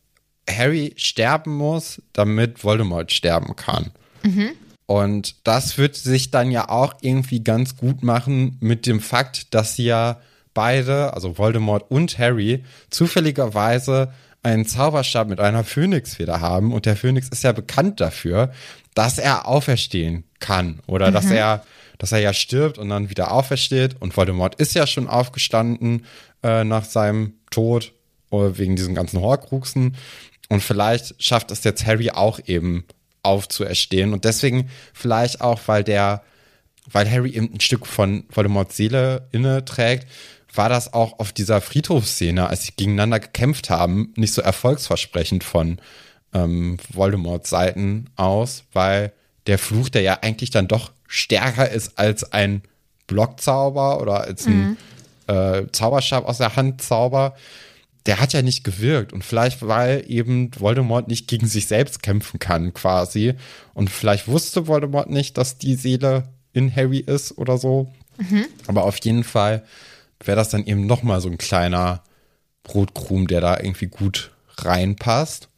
Harry sterben muss, damit Voldemort sterben kann. Mhm. Und das wird sich dann ja auch irgendwie ganz gut machen mit dem Fakt, dass sie ja beide, also Voldemort und Harry, zufälligerweise einen Zauberstab mit einer Phönixfeder haben und der Phönix ist ja bekannt dafür, dass er auferstehen kann oder mhm. dass er dass er ja stirbt und dann wieder aufersteht und Voldemort ist ja schon aufgestanden äh, nach seinem Tod oder äh, wegen diesen ganzen Horcruxen und vielleicht schafft es jetzt Harry auch eben aufzuerstehen und deswegen vielleicht auch, weil der weil Harry eben ein Stück von Voldemorts Seele inne trägt, war das auch auf dieser Friedhofsszene, als sie gegeneinander gekämpft haben, nicht so erfolgsversprechend von ähm, Voldemorts Seiten aus, weil der Fluch, der ja eigentlich dann doch stärker ist als ein Blockzauber oder als ein äh, Zauberstab aus der Hand Zauber, der hat ja nicht gewirkt. Und vielleicht, weil eben Voldemort nicht gegen sich selbst kämpfen kann, quasi. Und vielleicht wusste Voldemort nicht, dass die Seele in Harry ist oder so. Aber auf jeden Fall wäre das dann eben nochmal so ein kleiner Brotkrumm, der da irgendwie gut reinpasst.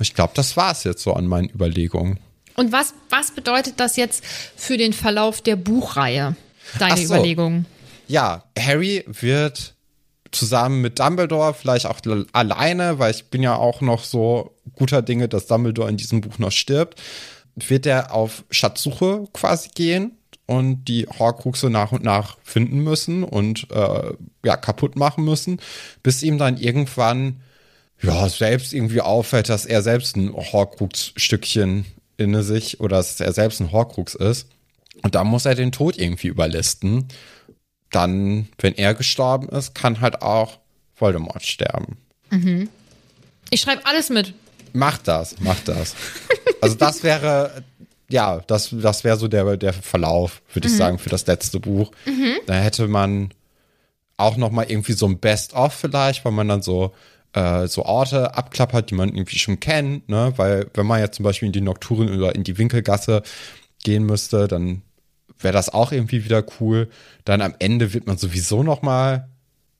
Ich glaube, das war es jetzt so an meinen Überlegungen. Und was, was bedeutet das jetzt für den Verlauf der Buchreihe? Deine so. Überlegungen. Ja, Harry wird zusammen mit Dumbledore, vielleicht auch alleine, weil ich bin ja auch noch so guter Dinge, dass Dumbledore in diesem Buch noch stirbt, wird er auf Schatzsuche quasi gehen und die Horcruxe nach und nach finden müssen und äh, ja kaputt machen müssen, bis ihm dann irgendwann ja selbst irgendwie auffällt, dass er selbst ein Horcrux-Stückchen inne sich oder dass er selbst ein Horcrux ist. Und da muss er den Tod irgendwie überlisten dann, wenn er gestorben ist, kann halt auch Voldemort sterben. Ich schreibe alles mit. Macht das, macht das. Also das wäre, ja, das, das wäre so der, der Verlauf, würde ich sagen, für das letzte Buch. Da hätte man auch noch mal irgendwie so ein Best-of vielleicht, weil man dann so äh, so Orte abklappert, die man irgendwie schon kennt, ne? Weil wenn man jetzt zum Beispiel in die Nocturen oder in die Winkelgasse gehen müsste, dann wäre das auch irgendwie wieder cool. Dann am Ende wird man sowieso noch mal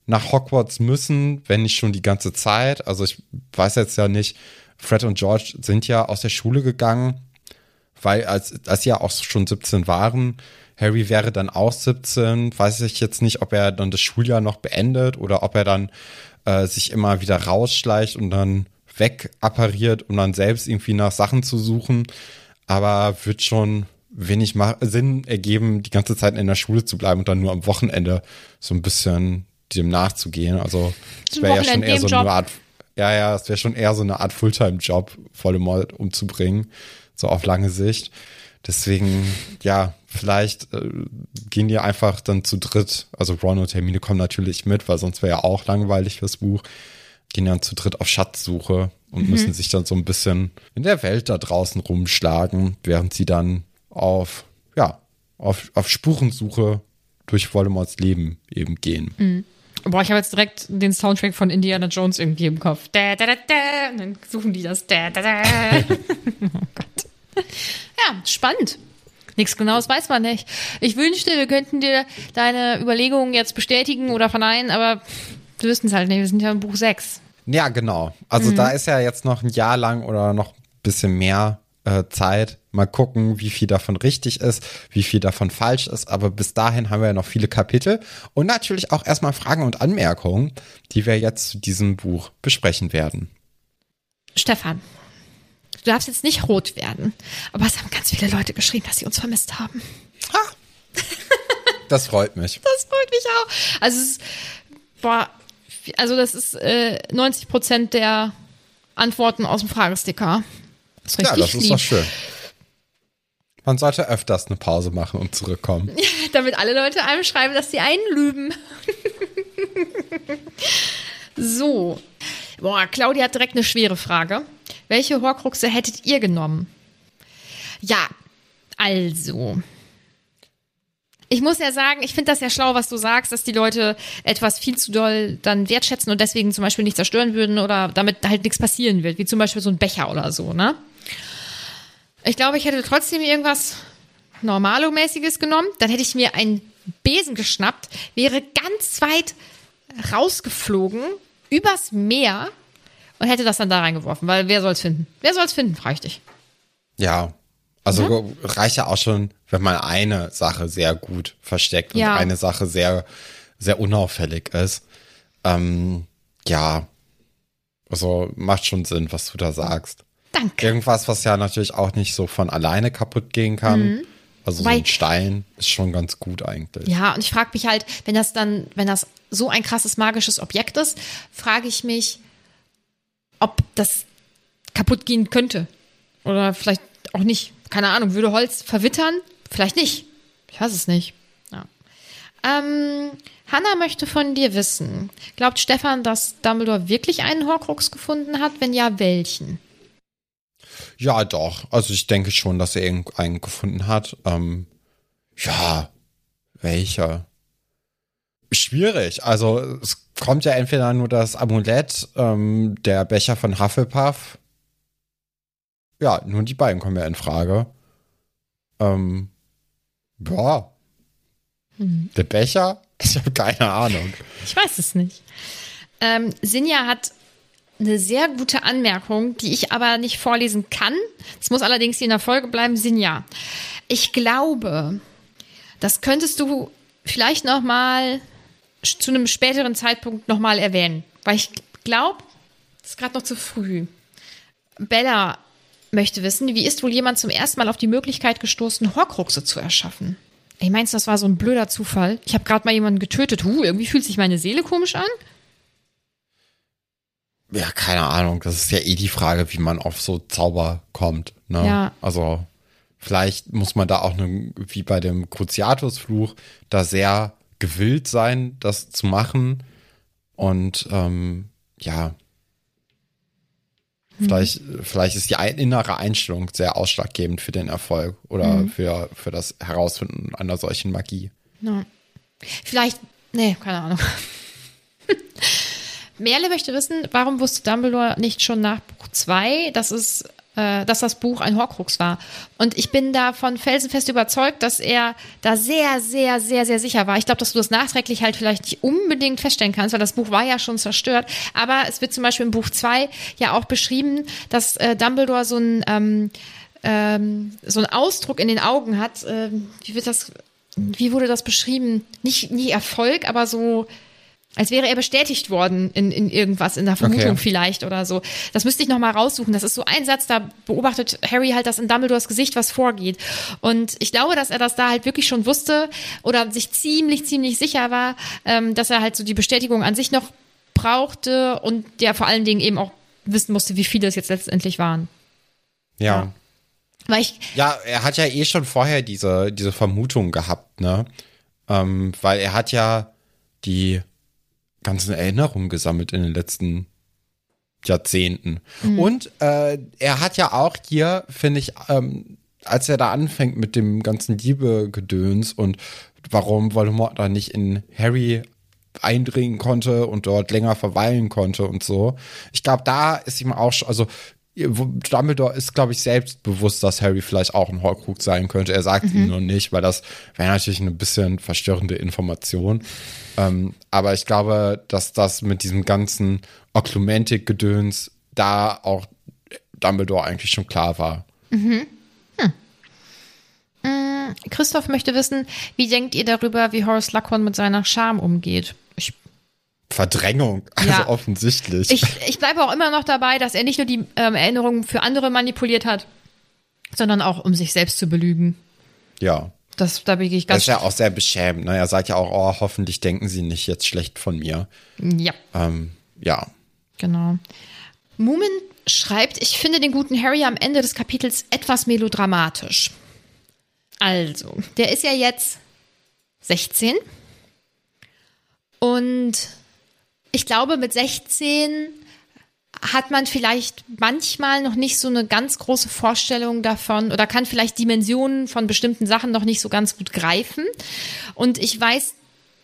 nach Hogwarts müssen, wenn nicht schon die ganze Zeit. Also ich weiß jetzt ja nicht, Fred und George sind ja aus der Schule gegangen, weil als, als sie ja auch schon 17 waren, Harry wäre dann auch 17, weiß ich jetzt nicht, ob er dann das Schuljahr noch beendet oder ob er dann äh, sich immer wieder rausschleicht und dann wegappariert, um dann selbst irgendwie nach Sachen zu suchen. Aber wird schon wenig Sinn ergeben, die ganze Zeit in der Schule zu bleiben und dann nur am Wochenende so ein bisschen dem nachzugehen. Also es wäre ja schon eher so eine Art, ja, ja, es wäre schon eher so eine Art Fulltime-Job, Voldemort umzubringen, so auf lange Sicht. Deswegen, ja, vielleicht äh, gehen die einfach dann zu dritt, also Ron und Hermine kommen natürlich mit, weil sonst wäre ja auch langweilig fürs Buch, gehen dann zu dritt auf Schatzsuche und müssen sich dann so ein bisschen in der Welt da draußen rumschlagen, während sie dann auf, ja, auf, auf Spurensuche durch Voldemorts Leben eben gehen. Boah, ich habe jetzt direkt den Soundtrack von Indiana Jones irgendwie im Kopf. Da, da, da, da. Und dann suchen die das. Da, da, da. oh Gott. Ja, spannend. Nichts Genaues weiß man nicht. Ich wünschte, wir könnten dir deine Überlegungen jetzt bestätigen oder verneinen, aber wir wissen es halt nicht. Wir sind ja im Buch 6. Ja, genau. Also da ist ja jetzt noch ein Jahr lang oder noch ein bisschen mehr äh, Zeit. Mal gucken, wie viel davon richtig ist, wie viel davon falsch ist. Aber bis dahin haben wir ja noch viele Kapitel und natürlich auch erstmal Fragen und Anmerkungen, die wir jetzt zu diesem Buch besprechen werden. Stefan, du darfst jetzt nicht rot werden, aber es haben ganz viele Leute geschrieben, dass sie uns vermisst haben. Das freut mich. Das freut mich auch. Also, es ist, boah, also das ist äh, 90 Prozent der Antworten aus dem Fragesticker. Das ist Ja, das ist lieb. doch schön. Man sollte öfters eine Pause machen und zurückkommen. Damit alle Leute einem schreiben, dass sie einen lüben. so. Boah, Claudia hat direkt eine schwere Frage. Welche Horcruxe hättet ihr genommen? Ja, also. Ich muss ja sagen, ich finde das ja schlau, was du sagst, dass die Leute etwas viel zu doll dann wertschätzen und deswegen zum Beispiel nicht zerstören würden oder damit halt nichts passieren wird, wie zum Beispiel so ein Becher oder so, ne? Ich glaube, ich hätte trotzdem irgendwas Normalo-mäßiges genommen. Dann hätte ich mir einen Besen geschnappt, wäre ganz weit rausgeflogen, übers Meer und hätte das dann da reingeworfen. Weil wer soll's finden? Wer soll's finden, frage ich dich. Ja. Also reicht ja auch schon, wenn man eine Sache sehr gut versteckt und Ja. eine Sache sehr, sehr unauffällig ist. Ähm, ja. Also macht schon Sinn, was du da sagst. Danke. Irgendwas, was ja natürlich auch nicht so von alleine kaputt gehen kann. Also so Weil- ein Stein ist schon ganz gut eigentlich. Ja, und ich frage mich halt, wenn das dann, wenn das so ein krasses magisches Objekt ist, frage ich mich, ob das kaputt gehen könnte. Oder vielleicht auch nicht. Keine Ahnung, würde Holz verwittern? Vielleicht nicht. Ich weiß es nicht. Ja. Ähm, Hannah möchte von dir wissen, glaubt Stefan, dass Dumbledore wirklich einen Horcrux gefunden hat? Wenn ja, welchen? Ja, doch. Also ich denke schon, dass er irgendeinen gefunden hat. Ähm, ja, welcher? Schwierig. Also es kommt ja entweder nur das Amulett, ähm, der Becher von Hufflepuff. Ja, nur die beiden kommen ja in Frage. Ähm, ja. Hm. Der Becher? Ich habe keine Ahnung. Ich weiß es nicht. Ähm, Sinja hat eine sehr gute Anmerkung, die ich aber nicht vorlesen kann. Es muss allerdings in der Folge bleiben. Sinja, ich glaube, das könntest du vielleicht noch mal zu einem späteren Zeitpunkt noch mal erwähnen, weil ich glaube, es ist gerade noch zu früh. Bella möchte wissen, wie ist wohl jemand zum ersten Mal auf die Möglichkeit gestoßen, Horcruxe zu erschaffen? Ich meinst, das war so ein blöder Zufall. Ich habe gerade mal jemanden getötet. Huh, irgendwie fühlt sich meine Seele komisch an. Ja, keine Ahnung. Das ist ja eh die Frage, wie man auf so Zauber kommt. Ne? Ja. Also vielleicht muss man da auch ne, wie bei dem Cruciatus-Fluch da sehr gewillt sein, das zu machen. Und ähm, ja, vielleicht, vielleicht ist die innere Einstellung sehr ausschlaggebend für den Erfolg oder für, für das Herausfinden einer solchen Magie. Ja. Vielleicht, nee, keine Ahnung. Merle möchte wissen, warum wusste Dumbledore nicht schon nach Buch 2, dass es äh, dass das Buch ein Horcrux war. Und ich bin davon felsenfest überzeugt, dass er da sehr, sehr, sehr, sehr sicher war. Ich glaube, dass du das nachträglich halt vielleicht nicht unbedingt feststellen kannst, weil das Buch war ja schon zerstört. Aber es wird zum Beispiel im Buch 2 ja auch beschrieben, dass äh, Dumbledore so ein ähm, ähm, so einen Ausdruck in den Augen hat. Ähm, wie wird das? Wie wurde das beschrieben? Nicht, nie Erfolg, aber so, als wäre er bestätigt worden in, in irgendwas, in der Vermutung Okay. vielleicht oder so. Das müsste ich nochmal raussuchen. Das ist so ein Satz, da beobachtet Harry halt das in Dumbledores Gesicht, was vorgeht. Und ich glaube, dass er das da halt wirklich schon wusste oder sich ziemlich, ziemlich sicher war, ähm, dass er halt so die Bestätigung an sich noch brauchte und der vor allen Dingen eben auch wissen musste, wie viele es jetzt letztendlich waren. Ja. Ja. Weil ich, Ja, er hat ja eh schon vorher diese, diese Vermutung gehabt, ne? Ähm, weil er hat ja die ganzen Erinnerungen gesammelt in den letzten Jahrzehnten. Und äh, er hat ja auch hier, finde ich, ähm, als er da anfängt mit dem ganzen Liebegedöns und warum Voldemort da nicht in Harry eindringen konnte und dort länger verweilen konnte und so. Ich glaube, da ist ihm auch schon, also Dumbledore ist, glaube ich, selbst bewusst, dass Harry vielleicht auch ein Horcrux sein könnte. Er sagt ihm nur nicht, weil das wäre natürlich eine bisschen verstörende Information. Ähm, aber ich glaube, dass das mit diesem ganzen Oklumentik-Gedöns da auch Dumbledore eigentlich schon klar war. Christoph möchte wissen, wie denkt ihr darüber, wie Horace Luckhorn mit seiner Scham umgeht? Verdrängung, also Ja. offensichtlich. ich, ich bleibe auch immer noch dabei, dass er nicht nur die ähm, Erinnerungen für andere manipuliert hat, sondern auch um sich selbst zu belügen. ja. Das, da bin ich ganz. ist ja auch sehr beschämt. Ne? Er sagt ja auch, oh, hoffentlich denken sie nicht jetzt schlecht von mir. ja. Ähm, ja. Genau. Moomin schreibt, ich finde den guten Harry am Ende des Kapitels etwas melodramatisch. Also, der ist ja jetzt 16 und ich glaube, mit 16 hat man vielleicht manchmal noch nicht so eine ganz große Vorstellung davon oder kann vielleicht Dimensionen von bestimmten Sachen noch nicht so ganz gut greifen. Und ich weiß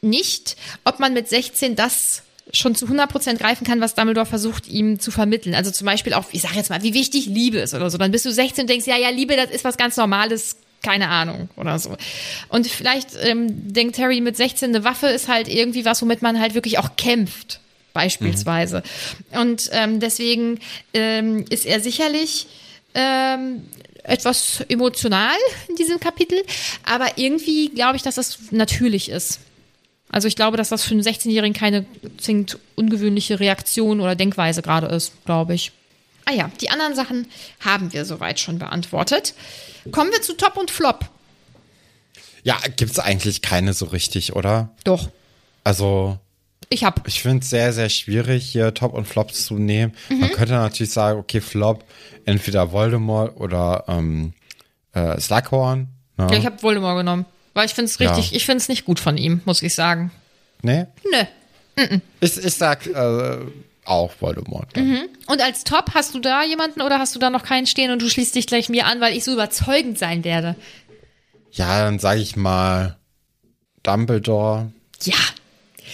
nicht, ob man mit 16 das schon zu 100% greifen kann, was Dumbledore versucht, ihm zu vermitteln. Also zum Beispiel auch, ich sag jetzt mal, wie wichtig Liebe ist oder so. Dann bist du 16 und denkst, ja, ja, Liebe, das ist was ganz Normales, keine Ahnung oder so. Und vielleicht ähm, denkt Harry mit 16, eine Waffe ist halt irgendwie was, womit man halt wirklich auch kämpft, beispielsweise. Und ähm, deswegen ähm, ist er sicherlich ähm, etwas emotional in diesem Kapitel, aber irgendwie glaube ich, dass das natürlich ist. Also ich glaube, dass das für einen 16-Jährigen keine zwingend ungewöhnliche Reaktion oder Denkweise gerade ist, glaube ich. Ah ja, die anderen Sachen haben wir soweit schon beantwortet. Kommen wir zu Top und Flop. Ja, gibt's eigentlich keine so richtig, oder? Doch, Also, ich hab. ich finde es sehr, sehr schwierig, hier Top und Flops zu nehmen. Man könnte natürlich sagen, okay, Flop, entweder Voldemort oder ähm, äh, Slughorn. Ne? Ja, ich habe Voldemort genommen. Weil ich finde es Ja. richtig, ich finde es nicht gut von ihm, muss ich sagen. Nee? Nö. Ich, ich sag äh, auch Voldemort. dann. Und als Top hast du da jemanden oder hast du da noch keinen stehen und du schließt dich gleich mir an, weil ich so überzeugend sein werde? Ja, dann sage ich mal Dumbledore, Ja,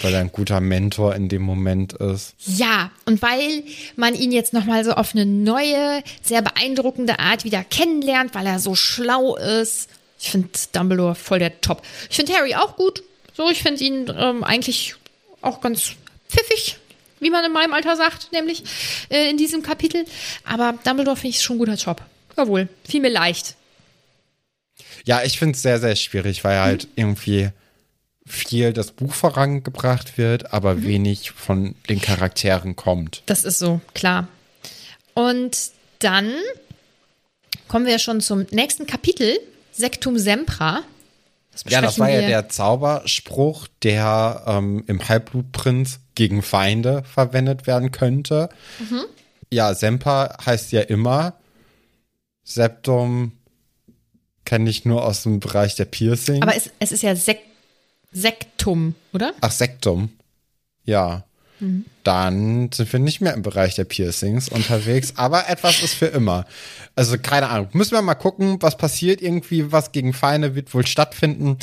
weil er ein guter Mentor in dem Moment ist. Ja, und weil man ihn jetzt nochmal so auf eine neue, sehr beeindruckende Art wieder kennenlernt, weil er so schlau ist. Ich finde Dumbledore voll der Top. Ich finde Harry auch gut. So, ich finde ihn ähm, eigentlich auch ganz pfiffig, wie man in meinem Alter sagt, nämlich äh, in diesem Kapitel. Aber Dumbledore finde ich schon ein guter Job. Jawohl, fiel mir leicht. Ja, ich finde es sehr, sehr schwierig, weil halt irgendwie viel das Buch vorangebracht wird, aber wenig von den Charakteren kommt. Das ist so, klar. Und dann kommen wir schon zum nächsten Kapitel, Sectum Sempra. Das Ja, das war ja der Zauberspruch, der ähm, im Halbblutprinz gegen Feinde verwendet werden könnte. Mhm. Ja, Semper heißt ja immer. Septum kenne ich nur aus dem Bereich der Piercing. Aber es, es ist ja Sek Sektum, oder? Ach, Sektum. Ja. Mhm. Dann sind wir nicht mehr im Bereich der Piercings unterwegs, aber etwas ist für immer. Also keine Ahnung. Müssen wir mal gucken, was passiert. Irgendwie was gegen Feinde wird wohl stattfinden.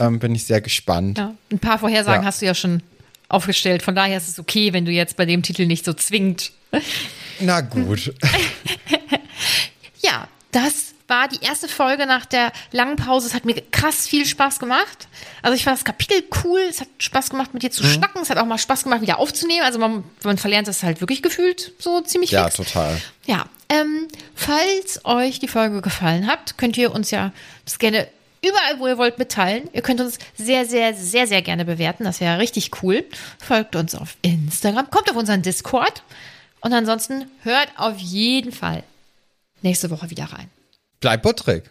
Ähm, bin ich sehr gespannt. Ja. Ein paar Vorhersagen Ja. hast du ja schon aufgestellt. Von daher ist es okay, wenn du jetzt bei dem Titel nicht so zwingend. Na gut. Ja, das war die erste Folge nach der langen Pause. Es hat mir krass viel Spaß gemacht. Also ich fand das Kapitel cool. Es hat Spaß gemacht, mit dir Mhm. zu schnacken. Es hat auch mal Spaß gemacht, wieder aufzunehmen. Also man, man verlernt das halt wirklich gefühlt so ziemlich Ja, fix. total. Ja, ähm, falls euch die Folge gefallen hat, könnt ihr uns ja das gerne überall, wo ihr wollt, mitteilen. Ihr könnt uns sehr, sehr, sehr, sehr gerne bewerten. Das wäre richtig cool. Folgt uns auf Instagram, kommt auf unseren Discord. Und ansonsten hört auf jeden Fall nächste Woche wieder rein. Bleib buttrig.